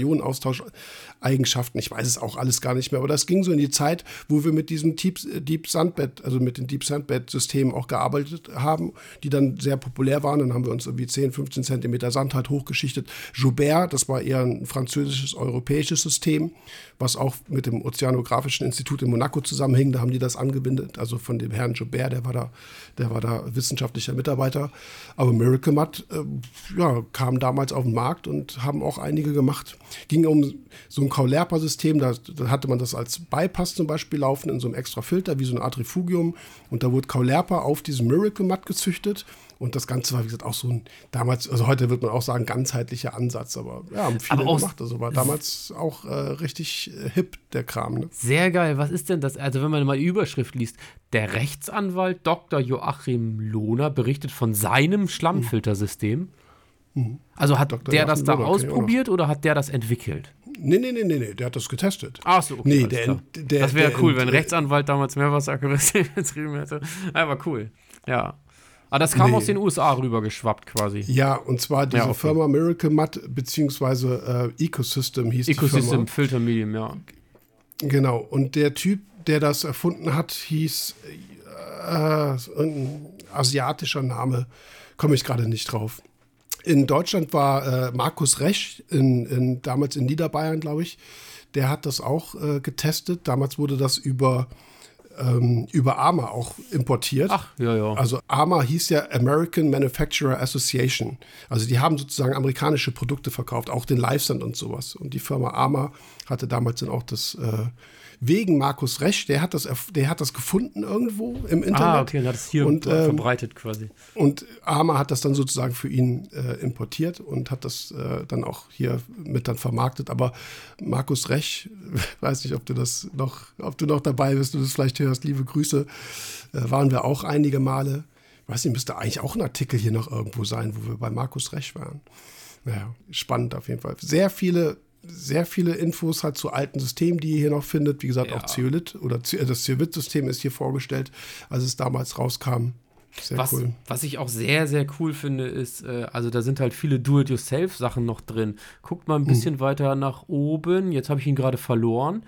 Ionenaustausch-Eigenschaften. Ich weiß es auch alles gar nicht mehr. Aber das ging so in die Zeit, wo wir mit diesem Deep, Deep Sandbed, also mit den Deep Sandbed-Systemen auch gearbeitet haben, die dann sehr populär waren. Dann haben wir uns irgendwie 10, 15 Zentimeter Sand halt hochgeschichtet. Joubert, das war eher ein französisches, europäisches System, was auch mit dem Ozeanografischen Institut in Monaco zusammenhing. Da haben die das angebindet, also von dem Herrn Joubert, der war da, der war da wissenschaftlicher Mitarbeiter. Aber Miracle Mud, äh, ja, kam damals auf den Markt und haben auch einige gemacht. Ging um so ein Kaulerpa-System, da, da, hatte man das als Bypass zum Beispiel laufen in so einem extra Filter, wie so eine Art Refugium. Und da wurde Kaulerpa auf diesem Miracle Mud gezüchtet. Und das Ganze war, wie gesagt, auch so ein damals, also heute wird man auch sagen, ganzheitlicher Ansatz, aber ja, haben viele Aber gemacht. Also war damals auch äh, richtig äh, hip, der Kram. Ne? Sehr geil. Was ist denn das? Also, wenn man mal die Überschrift liest, der Rechtsanwalt Dr. Joachim Lohner berichtet von seinem Schlammfiltersystem. Also hat Dr. der das Joachim da Lohner ausprobiert oder hat der das entwickelt? Nee, nee, nee, nee, nee, der hat das getestet. Ach so, okay. Nee, der- der- das wäre cool, wenn ein der- Rechtsanwalt damals Meerwasserküste betrieben hätte. Aber cool. Ja. Aber das kam Nee. aus den USA rübergeschwappt quasi. Ja, und zwar diese Ja, okay. Firma Miracle Mud, beziehungsweise äh, Ecosystem hieß die Ecosystem Firma. Filter Medium, ja. Genau, und der Typ, der das erfunden hat, hieß äh, ein asiatischer Name, komme ich gerade nicht drauf. In Deutschland war äh, Markus Resch, in, in, damals in Niederbayern, glaube ich, der hat das auch äh, getestet. Damals wurde das über, ähm, über AMA auch importiert. Ach, ja, ja. Also AMA hieß ja American Manufacturer Association. Also die haben sozusagen amerikanische Produkte verkauft, auch den Livesand und sowas. Und die Firma AMA hatte damals dann auch das äh, wegen Markus Resch, der hat das, der hat das gefunden irgendwo im Internet. ah, okay, und hat es hier Und, äh, ähm, verbreitet quasi. Und Arma hat das dann sozusagen für ihn äh, importiert und hat das äh, dann auch hier mit dann vermarktet. Aber Markus Rech, weiß nicht, ob du das noch, ob du noch dabei bist, du das vielleicht hörst, liebe Grüße, äh, waren wir auch einige Male. Weiß nicht, müsste eigentlich auch ein Artikel hier noch irgendwo sein, wo wir bei Markus Rech waren. Naja, spannend auf jeden Fall. Sehr viele, sehr viele Infos halt zu alten Systemen, die ihr hier noch findet. Wie gesagt, Ja. auch Zeolit oder Ze- das Zeolit-System ist hier vorgestellt, als es damals rauskam. Sehr Was, cool. was ich auch sehr, sehr cool finde, ist, äh, also da sind halt viele Do-it-yourself-Sachen noch drin. Guckt mal ein Hm. bisschen weiter nach oben. Jetzt habe ich ihn gerade verloren.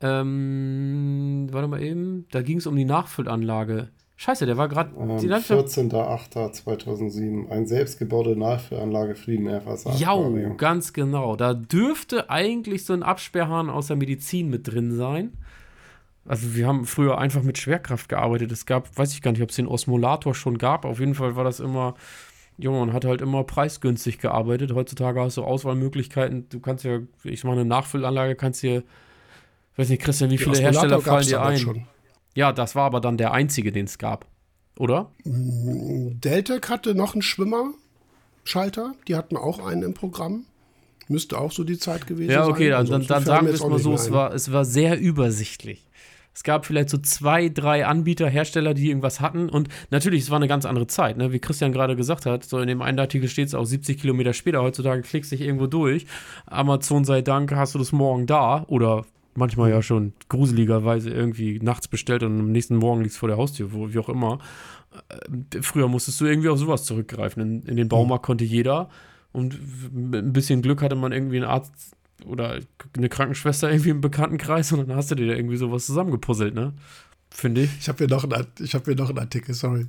Ähm, warte mal eben. Da ging es um die Nachfüllanlage. Scheiße, der war gerade. Ähm, die Landschaft- 14.08.2007. Eine selbstgebaute Nachfüllanlage für die Meerwasser. Jau, ganz genau. Da dürfte eigentlich so ein Absperrhahn aus der Medizin mit drin sein. Also wir haben früher einfach mit Schwerkraft gearbeitet. Es gab, weiß ich gar nicht, ob es den Osmolator schon gab. Auf jeden Fall war das immer, Junge, man hat halt immer preisgünstig gearbeitet. Heutzutage hast du Auswahlmöglichkeiten. Du kannst ja, ich meine, eine Nachfüllanlage kannst dir, weiß nicht, Christian, wie Die viele Osmolator Hersteller fallen dir ein? schon. Ja, das war aber dann der einzige, den es gab. Oder? Deltec hatte noch einen Schwimmerschalter. Die hatten auch einen im Programm. Müsste auch so die Zeit gewesen Ja, sein. okay, dann, dann, Ansonsten dann fällt sagen wir es mal so, es war, es war sehr übersichtlich. Es gab vielleicht so zwei, drei Anbieter, Hersteller, die irgendwas hatten. Und natürlich, es war eine ganz andere Zeit, ne? wie Christian gerade gesagt hat. So in dem einen Artikel steht es auch 70 Kilometer später. Heutzutage klickst du dich irgendwo durch. Amazon sei Dank hast du das morgen da. Oder manchmal ja schon gruseligerweise irgendwie nachts bestellt und am nächsten Morgen liegt es vor der Haustür, wo, wie auch immer. Äh, Früher musstest du irgendwie auf sowas zurückgreifen. In, in den Baumarkt konnte jeder. Und mit ein bisschen Glück hatte man irgendwie einen Arzt oder eine Krankenschwester irgendwie im Bekanntenkreis und dann hast du dir da irgendwie sowas zusammengepuzzelt, ne? Finde ich. Ich habe hier, noch einen- ich hab hier noch einen Artikel, sorry.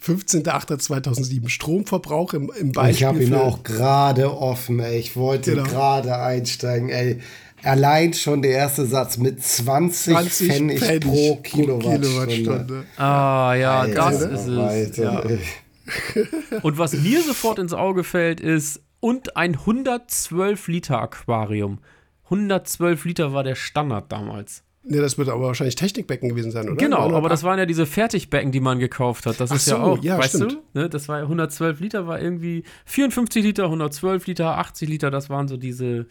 15.08.2007. Stromverbrauch im, im Beispiel. Ich habe ihn auch gerade offen, ey. Ich wollte Genau. gerade einsteigen, ey. Allein schon der erste Satz mit 20, 20 Pfennig, Pfennig pro Kilowattstunde. Ah, ja, Alter, das ist es. Ja. Und was mir sofort ins Auge fällt, ist und ein 112 Liter Aquarium. 112 Liter war der Standard damals. Nee, das wird aber wahrscheinlich Technikbecken gewesen sein, oder? Genau, 908. aber das waren ja diese Fertigbecken, die man gekauft hat. Das Ach ist ja so, auch, ja, weißt stimmt. du? Ne, das war ja 112 Liter, war irgendwie 54 Liter, 112 Liter, 80 Liter, das waren so diese,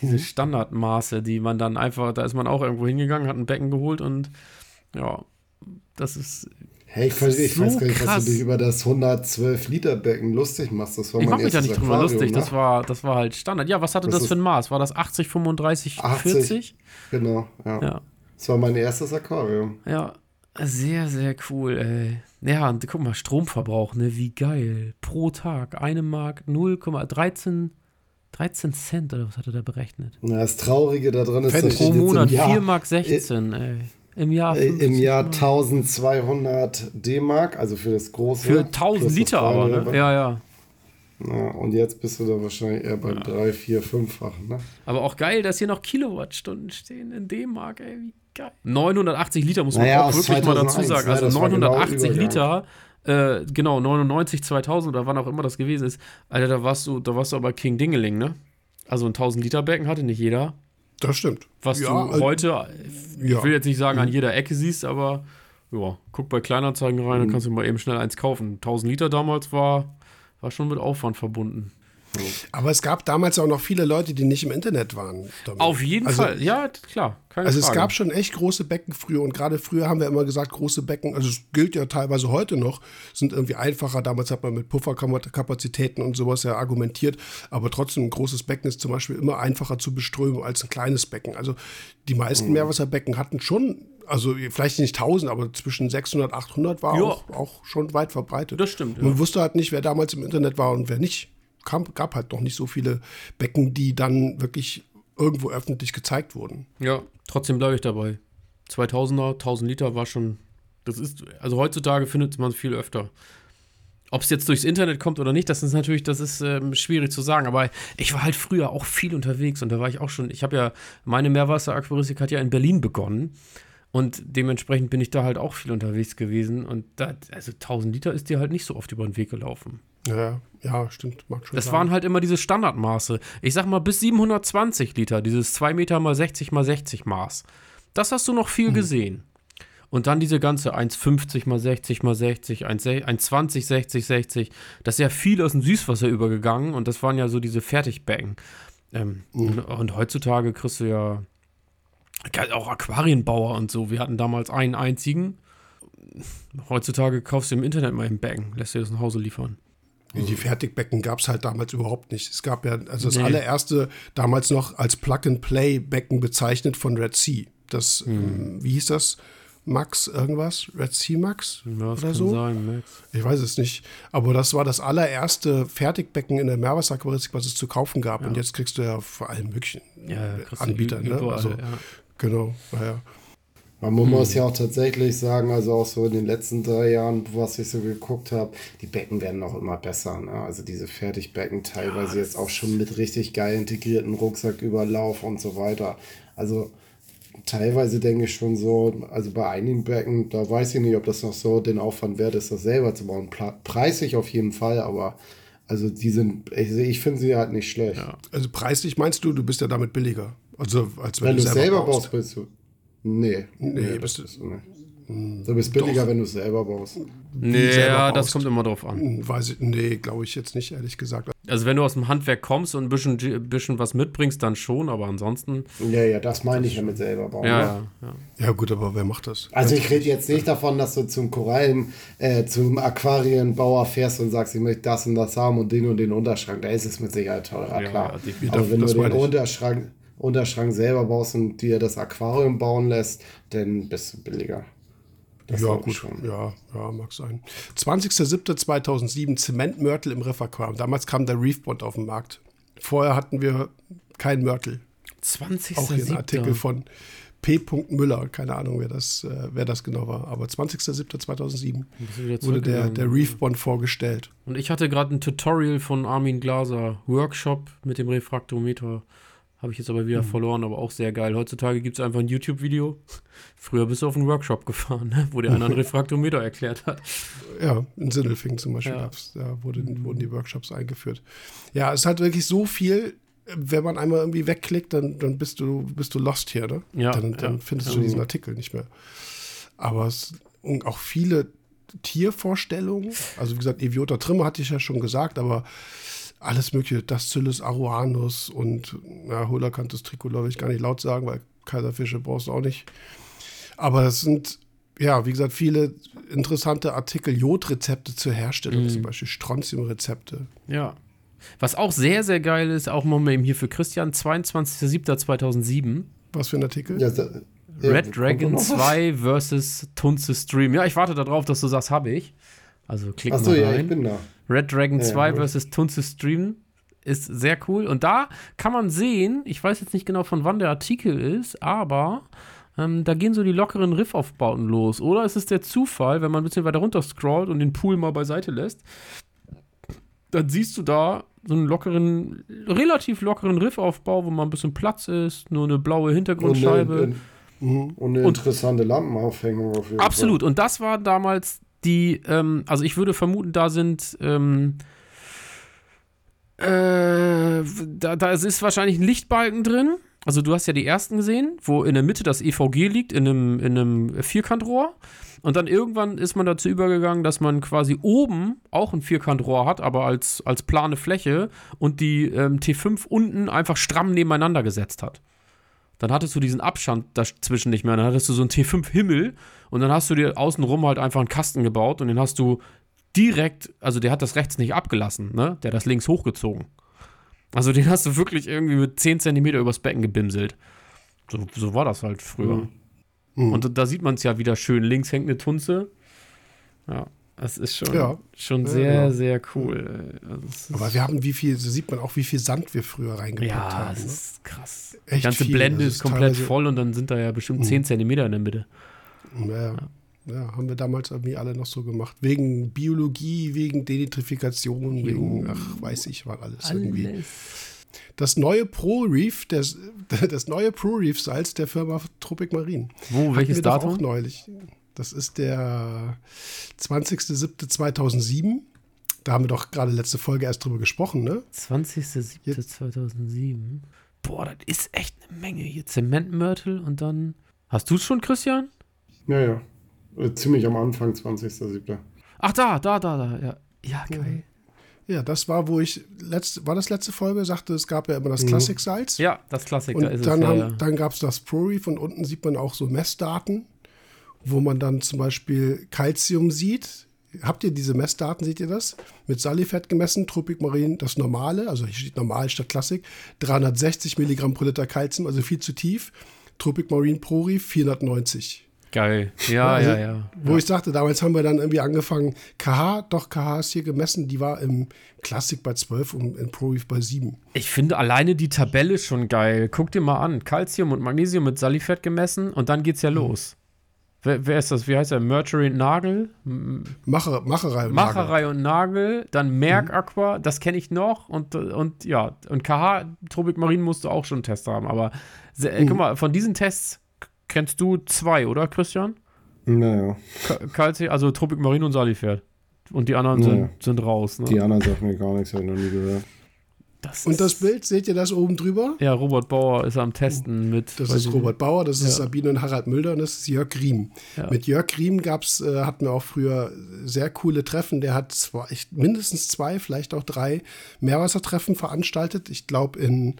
diese Mhm. Standardmaße, die man dann einfach, da ist man auch irgendwo hingegangen, hat ein Becken geholt und ja, das ist Hey, ich, weiß, ich so weiß gar nicht, was krass. du dich über das 112 Liter Becken lustig machst. Das war Ich mein mach mich ja erstes nicht drüber lustig, ne? das war, das war halt Standard. Ja, was hatte Das das, für ein Maß? War das 80, 35, 80. 40? Genau, ja. Ja. Das war mein erstes Aquarium. Ja, sehr, sehr cool, ey. Ja, und guck mal, Stromverbrauch, ne, wie geil. Pro Tag, eine Mark, 0,13 13 Cent oder was hat er da berechnet? Na, das Traurige daran ist, dass Pro Monat im Jahr, 4 Mark 16, ey. Im Jahr äh, im 50 Jahr Mark. 1200 D-Mark, also für das große. Für 1000 plus das Liter aber, ne? Ja, ja. Ja, und jetzt bist du da wahrscheinlich eher bei 3, 4, 5-fachen. Ne? Aber auch geil, dass hier noch Kilowattstunden stehen in D-Mark, ey, wie geil. 980 Liter muss man Naja, auch wirklich mal dazu 2001, sagen. ne, Also das war genau 980. Liter, äh, genau, 99, 2000 oder wann auch immer das gewesen ist. Alter, da warst du, da warst du aber King Dingeling, ne? Also ein 1000 Liter Becken hatte nicht jeder. Das stimmt. Was Ja, du äh, heute, ich ja. will jetzt nicht sagen an jeder Ecke siehst, aber ja, guck bei Kleinanzeigen rein, Mhm. dann kannst du mal eben schnell eins kaufen. 1000 Liter damals war, war schon mit Aufwand verbunden. Aber es gab damals auch noch viele Leute, die nicht im Internet waren. damit. Auf jeden also, Fall, ja, klar. Also es Frage. gab schon echt große Becken früher und gerade früher haben wir immer gesagt, große Becken, also es gilt ja teilweise heute noch, sind irgendwie einfacher. Damals hat man mit Pufferkapazitäten und sowas ja argumentiert, aber trotzdem ein großes Becken ist zum Beispiel immer einfacher zu beströmen als ein kleines Becken. Also die meisten Mhm. Meerwasserbecken hatten schon, also vielleicht nicht 1000, aber zwischen 600, 800 war auch, auch schon weit verbreitet. Das stimmt, ja. Man wusste halt nicht, wer damals im Internet war und wer nicht. Kam, gab halt noch nicht so viele Becken, die dann wirklich irgendwo öffentlich gezeigt wurden. Ja, trotzdem bleibe ich dabei. 2000er, 1000 Liter war schon. Das ist, also heutzutage findet man viel öfter. Ob es jetzt durchs Internet kommt oder nicht, das ist natürlich, das ist ähm, schwierig zu sagen. Aber ich war halt früher auch viel unterwegs und da war ich auch schon. Ich habe ja, meine Meerwasseraquaristik hat ja in Berlin begonnen. Und dementsprechend bin ich da halt auch viel unterwegs gewesen. Und da, also 1000 Liter ist dir halt nicht so oft über den Weg gelaufen. Ja, ja, stimmt, mag schon Das sein. waren halt immer diese Standardmaße. Ich sag mal bis 720 Liter, dieses 2 Meter mal 60 mal 60 Maß. Das hast du noch viel gesehen. Und dann diese ganze 1,50 mal 60 mal 60, 1,20, 60, 60. Das ist ja viel aus dem Süßwasser übergegangen und das waren ja so diese Fertigbecken. Ähm, und, und heutzutage kriegst du ja auch Aquarienbauer und so. Wir hatten damals einen einzigen. Heutzutage kaufst du im Internet mal ein Becken, lässt dir das nach Hause liefern. Die Fertigbecken gab es halt damals überhaupt nicht. Es gab ja, also das Nee. allererste damals noch als Plug-and-Play-Becken bezeichnet von Red Sea. Das, Hm. wie hieß das? Max irgendwas? Red Sea Max? Ja, das oder kann so? sein, Max. Ich weiß es nicht. Aber das war das allererste Fertigbecken in der Meerwasseraquaristik, was es zu kaufen gab. Und jetzt kriegst du ja vor allem möglichen Ja, äh, Anbieter. Ne? Also, ja. Genau, naja. Man muss ja auch tatsächlich sagen, also auch so in den letzten drei Jahren, was ich so geguckt habe, die Becken werden auch immer besser. Ne? Also diese Fertigbecken teilweise jetzt auch schon mit richtig geil integrierten Rucksacküberlauf und so weiter. Also teilweise denke ich schon so, also bei einigen Becken, da weiß ich nicht, ob das noch so den Aufwand wert ist, das selber zu bauen. Preisig auf jeden Fall, aber also die sind, ich, ich finde sie halt nicht schlecht. Also preislich meinst du, du bist ja damit billiger. Also als wenn, Wenn du du es selber baust, bist du. Nee. Nee, bist das ist, nee. Du bist billiger, wenn du es selber baust. Nee, selber ja, das baust. kommt immer drauf an. Weiß ich, nee, glaube ich jetzt nicht, ehrlich gesagt. Also wenn du aus dem Handwerk kommst und ein bisschen, ein bisschen was mitbringst, dann schon, aber ansonsten. Ja, ja, das meine ich ja mit selber bauen. Ja, ja, ja. Ja, gut, aber wer macht das? Also ich rede jetzt nicht davon, dass du zum Korallen, äh, zum Aquarienbauer fährst und sagst, ich möchte das und das haben und den und den Unterschrank. Da ist es mit Sicherheit teurer, Ja, klar. ja. Aber wenn Das du den. Unterschrank, Unterschrank selber baust und dir das Aquarium bauen lässt, dann bist du billiger. Das ja, gut. schon. Ja, ja, mag sein. 20.07.2007 Zementmörtel im Referaquarium. Damals kam der Reefbond auf den Markt. Vorher hatten wir kein Mörtel. 20. Auch hier ein Artikel von P. Müller. Keine Ahnung, wer das, äh, wer das genau war. Aber 20.07.2007 wieder wurde der, der Reefbond vorgestellt. Und ich hatte gerade ein Tutorial von Armin Glaser, Workshop mit dem Refraktometer. Habe ich jetzt aber Mhm. wieder verloren, aber auch sehr geil. Heutzutage gibt es einfach ein YouTube-Video. Früher bist du auf einen Workshop gefahren, ne? wo dir einer ein Refraktometer erklärt hat. Ja, in Sindelfingen zum Beispiel Ja. da wurde, wurden die Workshops eingeführt. Ja, es ist halt wirklich so viel, wenn man einmal irgendwie wegklickt, dann, dann bist du, bist du lost hier, ne? Ja, dann dann ja. findest du diesen Artikel nicht mehr. Aber es und auch viele Tiervorstellungen. Also wie gesagt, Eviota Trimmer hatte ich ja schon gesagt, aber alles mögliche, Dascylus aruanus und ja, Holacanthus tricolor will ich gar nicht laut sagen, weil Kaiserfische brauchst du auch nicht. Aber es sind ja, wie gesagt, viele interessante Artikel, Jodrezepte zur Herstellung, Mhm. zum Beispiel Strontiumrezepte. Ja. Was auch sehr, sehr geil ist, auch mal eben hier für Christian, 22.07.2007. Was für ein Artikel? Ja, da, ja, Red Dragon noch was? 2 versus Tunze Stream. Ja, ich warte darauf, dass du sagst, habe ich. Also klick Achso, mal ja, rein. ich bin da. Red Dragon Ja, 2 cool. versus Tunze Stream ist sehr cool. Und da kann man sehen, ich weiß jetzt nicht genau, von wann der Artikel ist, aber ähm, da gehen so die lockeren Riffaufbauten los. Oder ist es der Zufall, wenn man ein bisschen weiter runter scrollt und den Pool mal beiseite lässt, dann siehst du da so einen lockeren, relativ lockeren Riffaufbau, wo mal ein bisschen Platz ist, nur eine blaue Und Hintergrundscheibe. eine, Mhm. und eine Und- interessante Lampenaufhängung auf jeden Absolut. Und das war damals die, ähm, also ich würde vermuten, da sind, ähm, äh, da, da ist wahrscheinlich ein Lichtbalken drin. Also du hast ja die ersten gesehen, wo in der Mitte das EVG liegt, in einem, in einem Vierkantrohr. Und dann irgendwann ist man dazu übergegangen, dass man quasi oben auch ein Vierkantrohr hat, aber als, als plane Fläche und die ähm, T5 unten einfach stramm nebeneinander gesetzt hat. Dann hattest du diesen Abstand dazwischen nicht mehr. Dann hattest du so einen T5-Himmel und dann hast du dir außenrum halt einfach einen Kasten gebaut und den hast du direkt, also der hat das rechts nicht abgelassen, ne? Der hat das links hochgezogen. Also den hast du wirklich irgendwie mit 10 Zentimeter übers Becken gebimselt. So, so war das halt früher. Mhm. Und da sieht man es ja wieder schön. Links hängt eine Tunze. Ja, das ist schon, Ja. schon Ja, sehr, genau. sehr cool. Also ist- Aber wir haben wie viel, so sieht man auch, wie viel Sand wir früher reingepackt ja, haben. das Ne? ist krass. Die Echt ganze viel. Blende Das ist komplett teilweise- voll und dann sind da ja bestimmt Mhm. 10 Zentimeter in der Mitte. Ja, ja, haben wir damals irgendwie alle noch so gemacht. Wegen Biologie, wegen Denitrifikation, wegen, ach, weiß ich, war alles, irgendwie. Das neue Pro Reef, das, das neue Pro Reef Salz der Firma Tropic Marine. Wo, welches Datum? Auch neulich. Das ist der 20.07.2007. Da haben wir doch gerade letzte Folge erst drüber gesprochen, ne? 20.07.2007. Boah, das ist echt eine Menge hier. Zementmörtel und dann. Hast du es schon, Christian? Ja, ja. Äh, Ziemlich am Anfang, 20.07. Ach, da, da, da, da. Ja, ja geil. Ja, das war, wo ich, letzte, war das letzte Folge, sagte, es gab ja immer das Mhm. Klassiksalz. Ja, das Klassiker Und ist dann, es. Ja, haben, ja. dann gab es das ProReef und unten sieht man auch so Messdaten, wo man dann zum Beispiel Calcium sieht. Habt ihr diese Messdaten, seht ihr das? Mit Salifett gemessen, Tropic Marin, das normale, also hier steht normal statt Klassik, 360 Milligramm pro Liter Calcium, also viel zu tief. Tropic Marine ProReef 490. Geil. Ja, Also, ja, ja. Wo ich sagte, damals haben wir dann irgendwie angefangen, KH, doch KH ist hier gemessen, die war im Klassik bei 12 und im ProReef bei 7. Ich finde alleine die Tabelle schon geil. Guck dir mal an. Calcium und Magnesium mit Salifett gemessen und dann geht's ja los. Wer, wer ist das? Wie heißt er? Mercury und Nagel? M- Macher, Macherei und. Macherei und Nagel, dann Merck Aqua, das kenne ich noch und, und ja, und KH, Tropic Marine musst du auch schon einen Test haben, aber äh, guck mal, von diesen Tests kennst du zwei, oder Christian? Naja, Ka- Calcium, also Tropic Marine und Salifert. Und die anderen Ja. sind, sind raus, ne? die anderen sagen mir gar nichts, habe ich noch nie gehört. Das Und das Bild, seht ihr das oben drüber? Ja, Robert Bauer ist am Testen mit. Das ist Robert Bauer, das ist Ja. Sabine und Harald Mülder und das ist Jörg Griem. Ja. Mit Jörg Griem gab's, äh, hatten wir auch früher sehr coole Treffen. Der hat zwei, ich, mindestens zwei, vielleicht auch drei Meerwassertreffen veranstaltet. Ich glaube in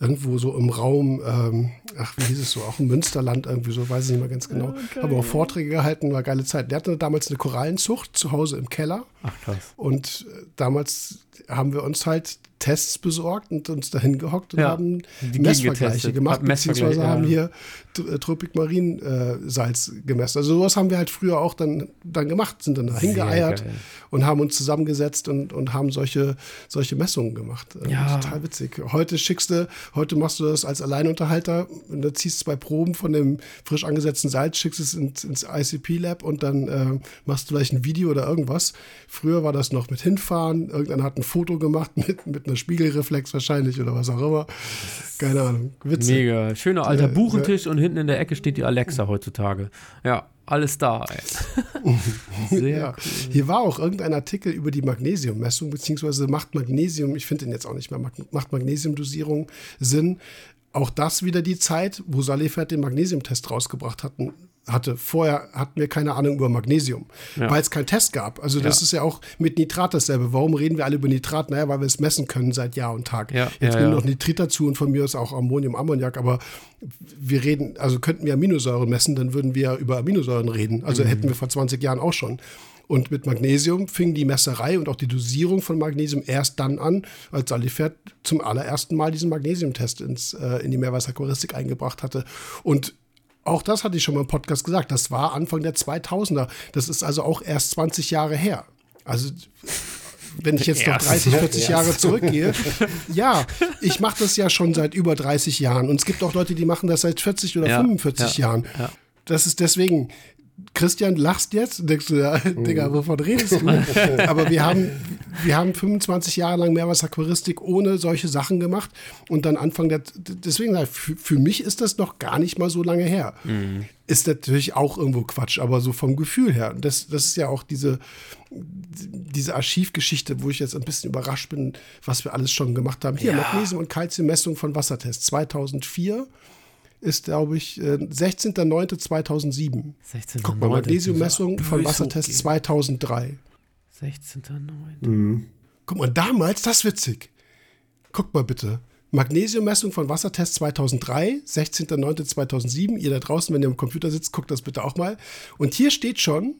irgendwo so im Raum, ähm, ach, wie hieß es so, auch im Münsterland irgendwie so, weiß ich nicht mehr ganz genau. Haben auch Vorträge gehalten, war geile Zeit. Der hatte damals eine Korallenzucht zu Hause im Keller. Ach krass. Und äh, damals haben wir uns halt Tests besorgt und uns dahin gehockt und Ja, haben die Messvergleiche gegengetestet. gemacht, beziehungsweise haben ja. hier Äh, Tropic Marin äh, Salz gemessen. Also sowas haben wir halt früher auch dann, dann gemacht, sind dann da hingeeiert und haben uns zusammengesetzt und, und haben solche, solche Messungen gemacht. Äh, Ja. Total witzig. Heute schickst du, heute machst du das als Alleinunterhalter und da ziehst zwei Proben von dem frisch angesetzten Salz, schickst es ins, ins ICP-Lab und dann äh, machst du vielleicht ein Video oder irgendwas. Früher war das noch mit hinfahren, irgendeiner hat ein Foto gemacht mit, mit einer Spiegelreflex wahrscheinlich oder was auch immer. Keine Ahnung. Witzig. Mega. Schöner alter Äh, Buchentisch und hinten in der Ecke steht die Alexa heutzutage. Ja, alles da. Sehr Ja. cool. Hier war auch irgendein Artikel über die Magnesiummessung, beziehungsweise macht Magnesium, ich finde den jetzt auch nicht mehr, macht Magnesiumdosierung Sinn. auch das wieder die Zeit, wo Salifert den Magnesiumtest rausgebracht hatten, hatte. Vorher hatten wir keine Ahnung über Magnesium, Ja. weil es keinen Test gab. Also das Ja. ist ja auch mit Nitrat dasselbe. Warum reden wir alle über Nitrat? Naja, weil wir es messen können seit Jahr und Tag. Ja, Jetzt ja. noch Nitrit dazu und von mir ist auch Ammonium, Ammoniak, aber wir reden, also könnten wir Aminosäuren messen, dann würden wir über Aminosäuren reden. Also Mhm. hätten wir vor 20 Jahren auch schon. Und mit Magnesium fing die Messerei und auch die Dosierung von Magnesium erst dann an, als Salifert zum allerersten Mal diesen Magnesiumtest ins, äh, in die Meerwasseraquaristik eingebracht hatte. Und auch das hatte ich schon mal im Podcast gesagt. Das war Anfang der 2000er. Das ist also auch erst 20 Jahre her. Also wenn ich jetzt noch Erst. 30, 40 Erst. Jahre zurückgehe, ja, ich mache das ja schon seit über 30 Jahren. Und es gibt auch Leute, die machen das seit 40 oder Ja, 45 ja, Jahren. ja. Das ist deswegen, Christian, lachst jetzt und denkst du, ja, Mhm. Digga, wovon redest du? Aber wir haben, wir haben 25 Jahre lang Meerwasseraquaristik ohne solche Sachen gemacht und dann Anfang der, deswegen, für, für mich ist das noch gar nicht mal so lange her. Mhm. Ist natürlich auch irgendwo Quatsch, aber so vom Gefühl her. Und Das, das ist ja auch diese, diese Archivgeschichte, wo ich jetzt ein bisschen überrascht bin, was wir alles schon gemacht haben. Hier, Ja. Magnesium- und Calciummessung von Wassertests 2004 ist, glaube ich, äh, 16.09.2007. 16. Guck mal, Magnesiummessung von Wassertests 2003. 16.9. Guck mal, damals, das ist witzig. Guck mal bitte. Magnesiummessung von Wassertest 2003, 16.09.2007. Ihr da draußen, wenn ihr am Computer sitzt, guckt das bitte auch mal. Und hier steht schon,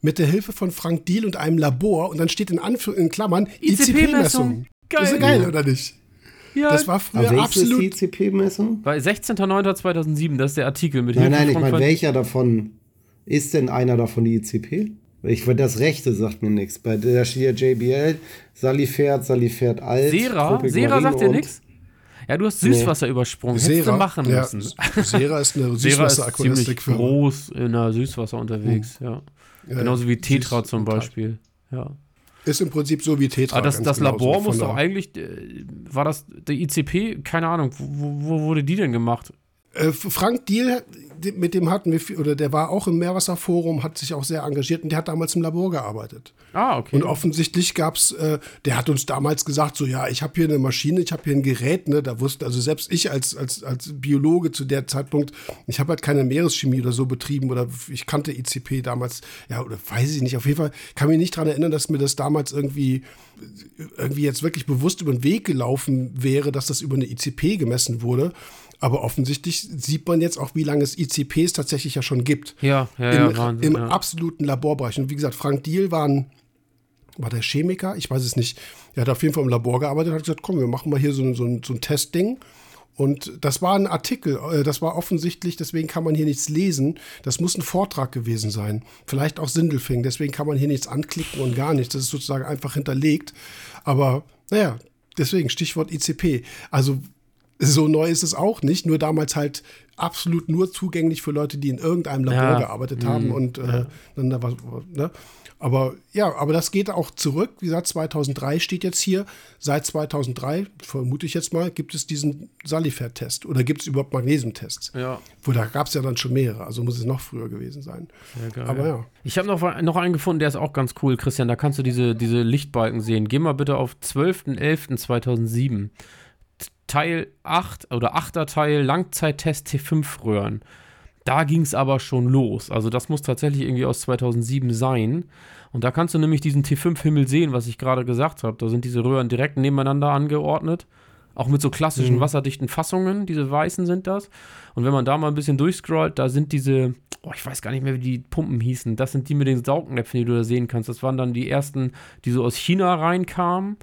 mit der Hilfe von Frank Diel und einem Labor, und dann steht in, Anführ in Klammern ICP-Messung. Geil. Das ist ja geil, oder nicht? Ja, Das war Aber früher welches absolut. ist die ICP-Messung? bei 16.09.2007, das ist der Artikel mit Nein, Hilfe nein, ich von meine, welcher davon ist denn einer davon die ICP? Ich weil das rechte sagt mir nichts. Bei der steht ja JBL, Salifert, Salifert Alt. Sera? Tropic Sera Marine sagt dir nichts? Ja, du hast Süßwasser übersprungen. Hättest du Sera, machen ja, müssen. Sera ist eine Sera ist ziemlich Süßwasseraquaristikfirma. groß in der Süßwasser unterwegs, ja. Genauso wie Tetra Süß zum. Beispiel. Ja. Ist im Prinzip so wie Tetra. Aber das, das Labor muss doch eigentlich, äh, war das der ICP? Keine Ahnung, wo, wo wurde die denn gemacht? Äh, Frank Diel, die- mit dem hatten wir, viel- oder der war auch im Meerwasserforum, hat sich auch sehr engagiert und der hat damals im Labor gearbeitet. Ah, okay. Und offensichtlich gab es, äh, der hat uns damals gesagt, so ja, ich habe hier eine Maschine, ich habe hier ein Gerät, ne, da wusste, also selbst ich als, als, als Biologe zu der Zeitpunkt, ich habe halt keine Meereschemie oder so betrieben oder ich kannte ICP damals, ja, oder weiß ich nicht, auf jeden Fall kann mich nicht daran erinnern, dass mir das damals irgendwie, irgendwie jetzt wirklich bewusst über den Weg gelaufen wäre, dass das über eine ICP gemessen wurde. Aber offensichtlich sieht man jetzt auch, wie lange es ICPs tatsächlich ja schon gibt. ja, ja, Im, ja, Wahnsinn. im ja. absoluten Laborbereich. Und wie gesagt, Frank Diel war ein war der Chemiker, ich weiß es nicht. Er hat auf jeden Fall im Labor gearbeitet und hat gesagt, komm, wir machen mal hier so, ein- so, ein, so ein Testding. Und das war ein Artikel, äh, das war offensichtlich, deswegen kann man hier nichts lesen. Das muss ein Vortrag gewesen sein. Vielleicht auch Sindelfing, deswegen kann man hier nichts anklicken und gar nichts. Das ist sozusagen einfach hinterlegt. Aber naja, deswegen Stichwort ICP. Also so neu ist es auch nicht, nur damals halt absolut nur zugänglich für Leute, die in irgendeinem Labor Ja. gearbeitet haben und äh, dann da was, ne? Aber ja, aber das geht auch zurück. Wie gesagt, 2003 steht jetzt hier. Seit 2003, vermute ich jetzt mal, gibt es diesen Salifert-Test oder gibt es überhaupt Magnesium-Tests? Ja. Wo da gab es ja dann schon mehrere, also muss es noch früher gewesen sein. Ja, geil. Aber ja. Ich habe noch, noch einen gefunden, der ist auch ganz cool, Christian. Da kannst du diese, diese Lichtbalken sehen. Geh mal bitte auf 12.11.2007. Teil 8 oder 8. Teil Langzeittest T5-Röhren. Da ging es aber schon los. Also das muss tatsächlich irgendwie aus 2007 sein. Und da kannst du nämlich diesen T5-Himmel sehen, was ich gerade gesagt habe. Da sind diese Röhren direkt nebeneinander angeordnet. Auch mit so klassischen wasserdichten Fassungen. Diese weißen sind das. Und wenn man da mal ein bisschen durchscrollt, da sind diese, oh, ich weiß gar nicht mehr, wie die Pumpen hießen. Das sind die mit den Saugnäpfen, die du da sehen kannst. Das waren dann die ersten, die so aus China reinkamen.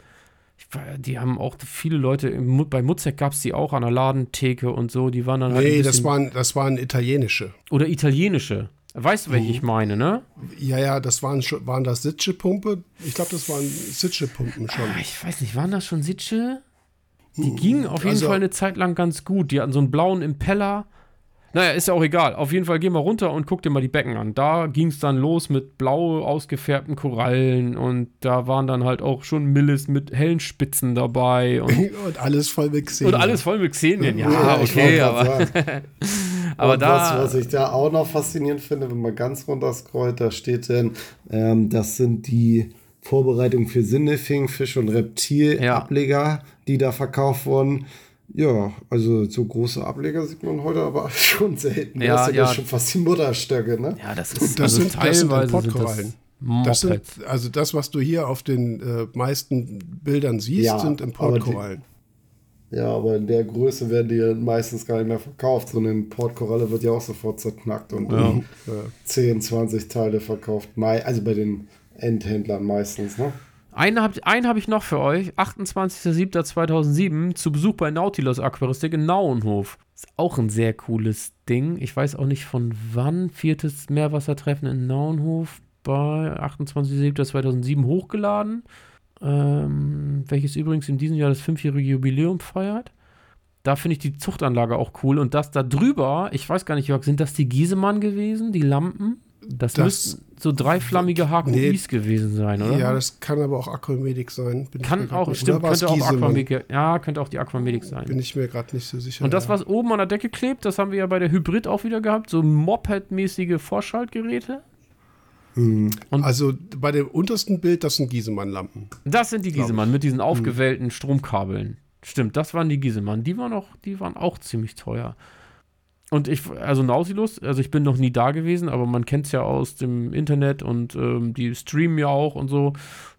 Die haben auch viele Leute, im bei Mutzek gab es die auch an der Ladentheke und so. Die waren dann halt Nee, das waren, das waren italienische. Oder italienische. Weißt du, welche ich meine, ne? Ja, ja, das waren, schon- waren das Sitsche-Pumpe? Ich glaube, das waren Sitsche-Pumpen schon. Ah, Ich weiß nicht, waren das schon Sitsche? Die gingen auf jeden Also- Fall eine Zeit lang ganz gut. Die hatten so einen blauen Impeller. Naja, ist ja auch egal. Auf jeden Fall geh mal runter und guck dir mal die Becken an. Da ging es dann los mit blau ausgefärbten Korallen und da waren dann halt auch schon Millis mit hellen Spitzen dabei und, Und alles voll mit Xenia. und alles voll mit Xenien. Ja, Ja, okay, aber, aber Und da. was, was ich da auch noch faszinierend finde, wenn man ganz runter scrollt, da steht dann, ähm, das sind die Vorbereitungen für Sinnefing, Fisch- und Reptilableger, die da verkauft wurden. Ja, also so große Ableger sieht man heute aber schon selten. Ja, das sind ja. schon fast die Mutterstöcke, ne? Ja, das ist Das also sind, das sind dann teilweise sind Portkorallen. das sind, also das, was du hier auf den äh, meisten Bildern siehst, Ja, sind Importkorallen. Ja, aber in der Größe werden die meistens gar nicht mehr verkauft. So eine Importkoralle wird ja auch sofort zerknackt und Ja. in 10, 20 Teile verkauft. Also bei den Endhändlern meistens, ne? Einen habe einen hab ich noch für euch. 28.07.2007 zu Besuch bei Nautilus Aquaristik in Nauenhof. Ist auch ein sehr cooles Ding. Ich weiß auch nicht von wann. Viertes Meerwassertreffen in Nauenhof bei 28.07.2007 hochgeladen. Ähm, welches übrigens in diesem Jahr das fünfjährige Jubiläum feiert. Da finde ich die Zuchtanlage auch cool. Und das da drüber, ich weiß gar nicht, Jörg, sind das die Giesemann gewesen, die Lampen? Das, Das- müssten so dreiflammige HQIs gewesen sein, oder? Ja, das kann aber auch Aquamedic sein. Kann auch, stimmt, könnte auch? Aquamedic, ja, könnte auch die Aquamedic sein. Bin ich mir gerade nicht so sicher. Und das, ja. was oben an der Decke klebt, das haben wir ja bei der Hybrid auch wieder gehabt, so Moped-mäßige Vorschaltgeräte. und- Also bei dem untersten Bild, das sind Giesemann-Lampen. Das sind die Giesemann mit diesen aufgewellten Stromkabeln. Stimmt, das waren die Giesemann. Die waren auch, die waren auch ziemlich teuer. Und ich, also Nautilus, also ich bin noch nie da gewesen, aber man kennt es ja aus dem Internet und ähm, die streamen ja auch und so.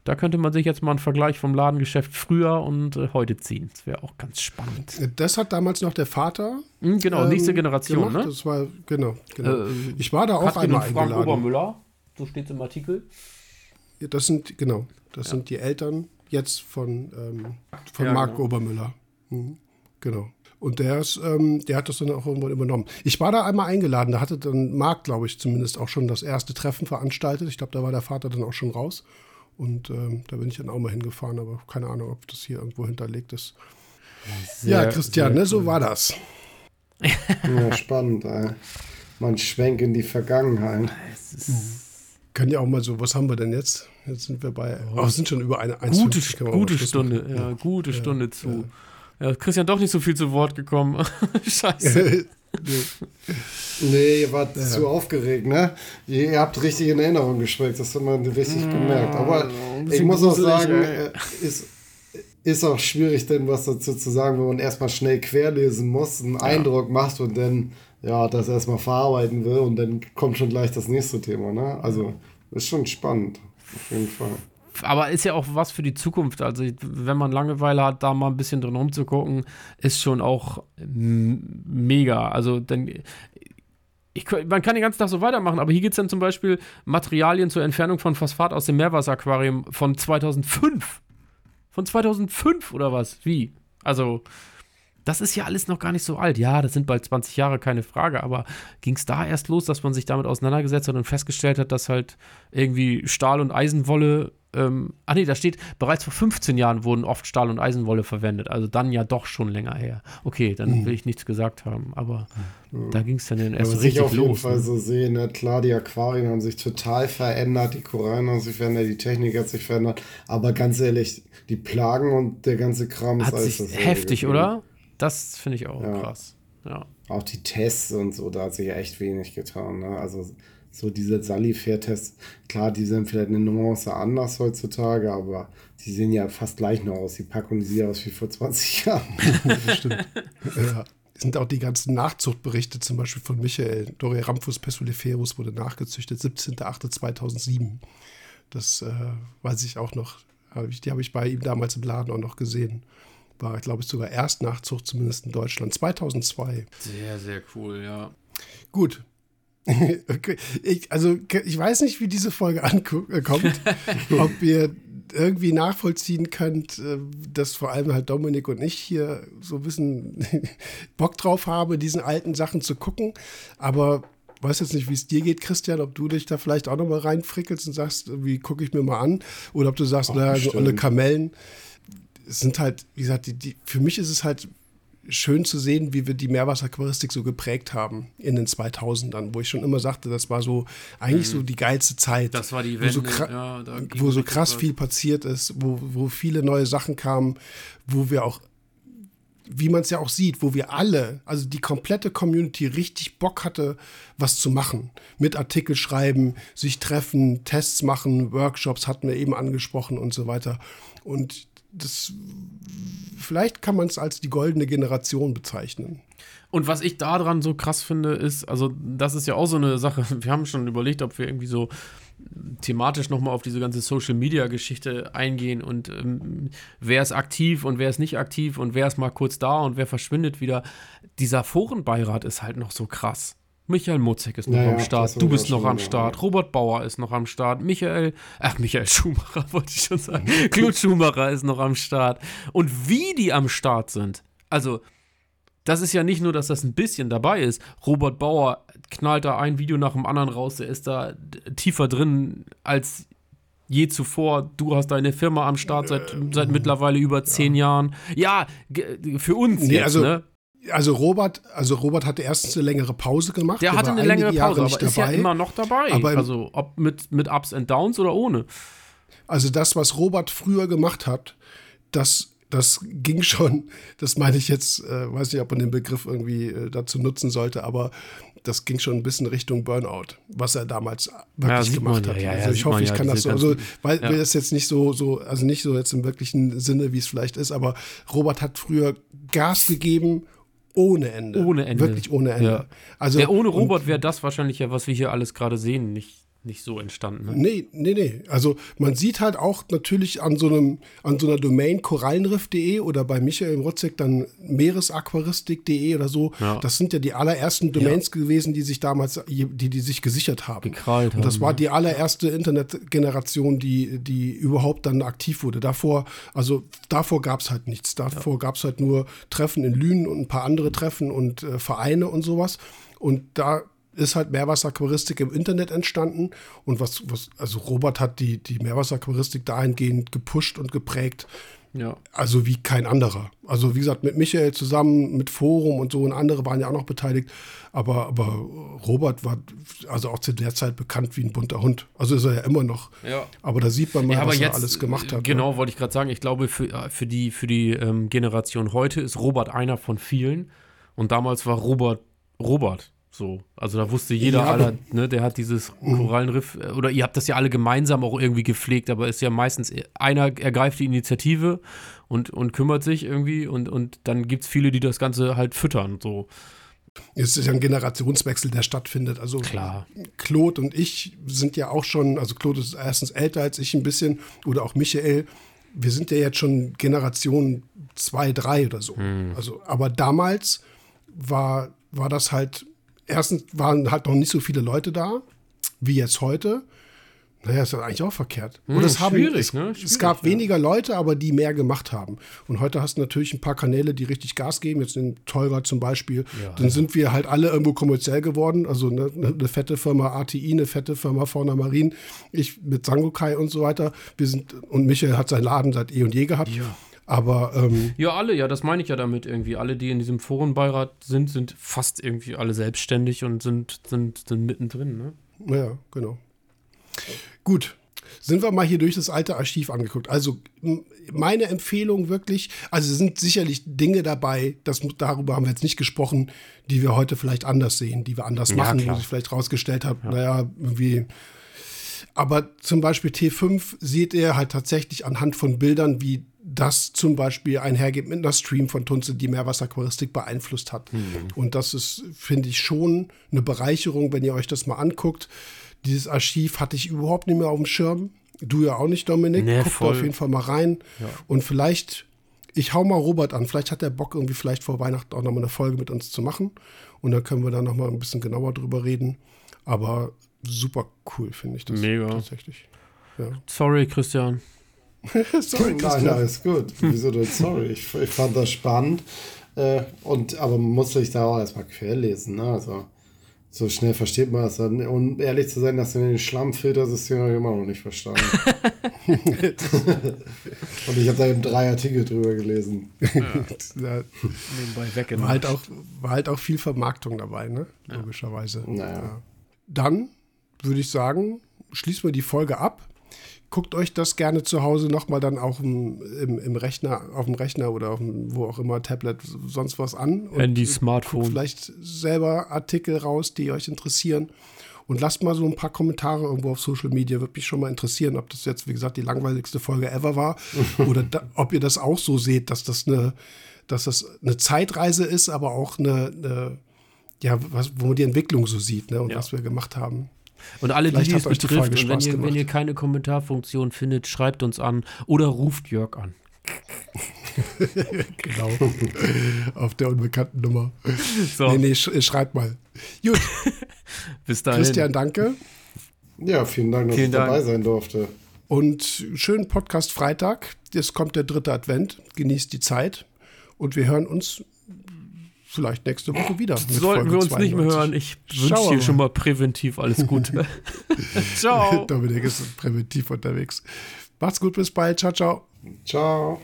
Da könnte man sich jetzt mal einen Vergleich vom Ladengeschäft früher und äh, heute ziehen. Das wäre auch ganz spannend. Das hat damals noch der Vater. Hm, genau, ähm, nächste Generation, gemacht. ne? Das war, genau. genau. Äh, ich war da auch Katrin einmal und Frank eingeladen. Obermüller, so steht es im Artikel. Ja, Das sind, genau, das sind die Eltern jetzt von, ähm, von Ja, Marc genau. Obermüller. Mhm. Genau. Und der ist, ähm, der hat das dann auch irgendwann übernommen. Ich war da einmal eingeladen, da hatte dann Marc, glaube ich, zumindest auch schon das erste Treffen veranstaltet. Ich glaube, da war der Vater dann auch schon raus. Und ähm, da bin ich dann auch mal hingefahren, aber keine Ahnung, ob das hier irgendwo hinterlegt ist. ja, Christian, ne, so war das. Ja, spannend, ey. Man schwenkt in die Vergangenheit. Kann ja auch mal so, was haben wir denn jetzt? Jetzt sind wir bei, oh, es sind schon über eine 1,50, Gute, können wir mal gute Schluss Stunde, ja, gute Stunde zu. Ja. Christian doch nicht so viel zu Wort gekommen. Scheiße. Nee, ihr wart zu aufgeregt, ne? Ihr, ihr habt richtig in Erinnerung geschwelgt, das hat man richtig gemerkt. Aber ich muss auch sagen, ey. äh, ist, ist auch schwierig, denn was dazu zu sagen, wenn man erstmal schnell querlesen muss, einen Eindruck macht und dann ja das erstmal verarbeiten will und dann kommt schon gleich das nächste Thema, ne? Also ist schon spannend, auf jeden Fall. Aber ist ja auch was für die Zukunft. Also, wenn man Langeweile hat, da mal ein bisschen drin rumzugucken, ist schon auch m- mega. Also, dann. Ich, man kann den ganzen Tag so weitermachen, aber hier gibt es dann zum Beispiel Materialien zur Entfernung von Phosphat aus dem Meerwasseraquarium von 2005. Von 2005 oder was? Wie? Also, das ist ja alles noch gar nicht so alt. Ja, das sind bald 20 Jahre, keine Frage, aber ging es da erst los, dass man sich damit auseinandergesetzt hat und festgestellt hat, dass halt irgendwie Stahl und Eisenwolle, ähm, ah nee, da steht, bereits vor 15 Jahren wurden oft Stahl und Eisenwolle verwendet, also dann ja doch schon länger her. Okay, dann will ich nichts gesagt haben, aber da ging es dann Ja, erst was ich richtig auf jeden los. Fall ne? so sehe, ne, klar, die Aquarien haben sich total verändert, die Korallen haben sich verändert, die Technik hat sich verändert, aber ganz ehrlich, die Plagen und der ganze Kram ist Hat alles sich heftig, oder? Das finde ich auch Ja. krass. Ja. Auch die Tests und so, da hat sich ja echt wenig getan. Ne? Also so diese Salifair-Tests, klar, die sind vielleicht eine Nuance anders heutzutage, aber die sehen ja fast gleich noch aus. Die packen die sehen aus wie vor 20 Jahren. Stimmt. ja. Sind auch die ganzen Nachzuchtberichte, zum Beispiel von Michael. Doriramphus pessuliferus wurde nachgezüchtet, 17.08.2007. Das äh, weiß ich auch noch. Hab ich, die habe ich bei ihm damals im Laden auch noch gesehen. War, glaube ich, sogar Erstnachzucht, zumindest in Deutschland. 2002. Sehr, sehr cool, ja. Gut. Okay. Ich, also, ich weiß nicht, wie diese Folge ankommt. ob ihr irgendwie nachvollziehen könnt, äh, dass vor allem halt Dominik und ich hier so ein bisschen Bock drauf habe, diesen alten Sachen zu gucken. Aber weiß jetzt nicht, wie es dir geht, Christian, ob du dich da vielleicht auch nochmal reinfrickelst und sagst, wie gucke ich mir mal an? Oder ob du sagst, naja, so alle Kamellen. Es sind halt, wie gesagt, die, die, für mich ist es halt schön zu sehen, wie wir die Meerwasseraquaristik so geprägt haben in den 2000ern, wo ich schon immer sagte, das war so eigentlich so die geilste Zeit. Mhm. Das war die wo so, Wende, ja, wo so krass viel passiert ist, wo, wo viele neue Sachen kamen, wo wir auch, wie man es ja auch sieht, wo wir alle, also die komplette Community richtig Bock hatte, was zu machen. Mit Artikel schreiben, sich treffen, Tests machen, Workshops hatten wir eben angesprochen und so weiter. Und das vielleicht kann man es als die goldene Generation bezeichnen. Und was ich daran so krass finde, ist, also das ist ja auch so eine Sache, wir haben schon überlegt, ob wir irgendwie so thematisch nochmal auf diese ganze Social-Media-Geschichte eingehen und ähm, wer ist aktiv und wer ist nicht aktiv und wer ist mal kurz da und wer verschwindet wieder. Dieser Forenbeirat ist halt noch so krass. Michael Mutzek ist noch Ja, am ja, Start, du bist noch am Start, ja. Robert Bauer ist noch am Start, Michael, ach, Michael Schumacher wollte ich schon sagen, Claude Schumacher ist noch am Start. Und wie die am Start sind, also das ist ja nicht nur, dass das ein bisschen dabei ist. Robert Bauer knallt da ein Video nach dem anderen raus. Der ist da tiefer drin als je zuvor. Du hast deine Firma am Start seit, seit mittlerweile über zehn Jahren. Ja, für uns Nee, jetzt, also ne? Also Robert, also Robert hatte erstens eine längere Pause gemacht. Der hatte war eine längere Pause, aber ist ja dabei. immer noch dabei. Aber also ob mit, mit Ups and Downs oder ohne. Also das, was Robert früher gemacht hat, das, das ging schon, das meine ich jetzt, äh, weiß nicht, ob man den Begriff irgendwie äh, dazu nutzen sollte, aber das ging schon ein bisschen Richtung Burnout, was er damals wirklich sieht gemacht man hat. ja, ja, ja, also ich hoffe, man ich ja, kann das so, also, weil ja. wir das jetzt nicht so, so, also nicht so jetzt im wirklichen Sinne, wie es vielleicht ist, aber Robert hat früher Gas gegeben ohne Ende. Ohne Ende. Wirklich ohne Ende. Ja. Also, ja, ohne Robert wäre das wahrscheinlich ja, was wir hier alles gerade sehen, nicht, nicht so entstanden. Ne? Nee, nee, nee. Also man sieht halt auch natürlich an so einem, an so einer Domain korallenriff.de oder bei Michael Rotzek dann meeresaquaristik.de oder so. Ja. Das sind ja die allerersten Domains gewesen, die sich damals, die, die sich gesichert haben. Gekrallt Und das haben, war ja. die allererste Internetgeneration, die, die überhaupt dann aktiv wurde. Davor, also davor gab es halt nichts. Davor gab es halt nur Treffen in Lünen und ein paar andere Treffen und äh, Vereine und sowas. Und da ist halt Meerwasseraquaristik im Internet entstanden. Und was, was, also Robert hat die, die Meerwasseraquaristik dahingehend gepusht und geprägt. Ja. Also wie kein anderer. Also wie gesagt, mit Michael zusammen, mit Forum und so und andere waren ja auch noch beteiligt. Aber, aber Robert war also auch zu der Zeit bekannt wie ein bunter Hund. Also ist er ja immer noch. Ja. Aber da sieht man mal, Ja, was jetzt, er alles gemacht hat. ne? Genau, wollte ich gerade sagen. Ich glaube, für, äh, für die, für die ähm, Generation heute ist Robert einer von vielen. Und damals war Robert Robert. So. Also da wusste jeder, Ja, aller, ne, der hat dieses Korallenriff, äh, oder ihr habt das ja alle gemeinsam auch irgendwie gepflegt, aber ist ja meistens, äh, einer ergreift die Initiative und, und kümmert sich irgendwie und, und dann gibt es viele, die das Ganze halt füttern. So. Es ist ja ein Generationswechsel, der stattfindet. Also Klar. Claude und ich sind ja auch schon, also Claude ist erstens älter als ich ein bisschen oder auch Michael. Wir sind ja jetzt schon Generation 2, 3 oder so. Also, aber damals war, war das halt, erstens waren halt noch nicht so viele Leute da, wie jetzt heute. Naja, ist ja eigentlich auch verkehrt. Und es haben, schwierig, es, ne? es gab ja. weniger Leute, aber die mehr gemacht haben. Und heute hast du natürlich ein paar Kanäle, die richtig Gas geben. Jetzt den Teurer zum Beispiel. Dann sind wir halt alle irgendwo kommerziell geworden. Also eine, eine fette Firma ATI, eine fette Firma Fauna Marin, ich mit Sangokai und so weiter. Wir sind, und Michael hat seinen Laden seit eh und je gehabt. Aber ähm, Ja, alle, ja, das meine ich ja damit irgendwie. Alle, die in diesem Forenbeirat sind, sind fast irgendwie alle selbstständig und sind, sind, sind mittendrin, ne? Ja, genau. Gut. Sind wir mal hier durch das alte Archiv angeguckt. Also meine Empfehlung wirklich, also es sind sicherlich Dinge dabei, das, darüber haben wir jetzt nicht gesprochen, die wir heute vielleicht anders sehen, die wir anders machen, klar. wo sich vielleicht rausgestellt hat, naja, irgendwie. Aber zum Beispiel T5 seht ihr halt tatsächlich anhand von Bildern, wie das zum Beispiel einhergeht mit einer Stream von Tunze, die Meerwasseraquaristik beeinflusst hat. Und das ist, finde ich, schon eine Bereicherung, wenn ihr euch das mal anguckt. Dieses Archiv hatte ich überhaupt nicht mehr auf dem Schirm. Du ja auch nicht, Dominik. Nee, Guck da voll. auf jeden Fall mal rein. Und vielleicht, ich hau mal Robert an. Vielleicht hat der Bock, irgendwie vielleicht vor Weihnachten auch noch mal eine Folge mit uns zu machen. Und dann können wir da noch mal ein bisschen genauer drüber reden. Aber super cool, finde ich das. Mega. Tatsächlich. Ja. Sorry, Christian. Sorry, Nein, Christian. alles gut. Wieso denn sorry? Ich, ich fand das spannend. Äh, und, aber man muss sich da auch erstmal querlesen. Ne? Also, so schnell versteht man das dann. Und ehrlich zu sein, dass du den Schlammfiltersystem habe ich immer noch nicht verstanden. und ich habe da eben drei Artikel drüber gelesen. Ja, Nebenbei war, weggemacht. halt auch, war halt auch viel Vermarktung dabei, ne? Logischerweise. Naja. Dann würde ich sagen, schließen wir die Folge ab. Guckt euch das gerne zu Hause nochmal dann auch im, im, im Rechner, auf dem Rechner oder auf dem, wo auch immer, Tablet, sonst was an. Und Handy, Smartphone. vielleicht selber Artikel raus, die euch interessieren. Und lasst mal so ein paar Kommentare irgendwo auf Social Media. Würde mich schon mal interessieren, ob das jetzt, wie gesagt, die langweiligste Folge ever war. oder da, ob ihr das auch so seht, dass das eine, dass das eine Zeitreise ist, aber auch eine, eine ja, was, wo man die Entwicklung so sieht ne, und Ja. was wir gemacht haben. Und alle, die Vielleicht es euch die betrifft, Folge und wenn ihr, wenn ihr keine Kommentarfunktion findet, schreibt uns an oder ruft Jörg an. Genau. auf der unbekannten Nummer. So, Nee, nee, sch schreibt mal. Gut, bis dahin. Christian, danke. Ja, vielen Dank, dass Vielen ich dabei Dank. sein durfte. Und schönen Podcast Freitag. Jetzt kommt der dritte Advent. Genießt die Zeit. Und wir hören uns vielleicht nächste Woche wieder. mit Sollten Folge wir uns nicht mehr 92. hören. Ich wünsche dir schon mal präventiv alles Gute. Ciao. Dominik ist präventiv unterwegs. Macht's gut, bis bald. Ciao, ciao. Ciao.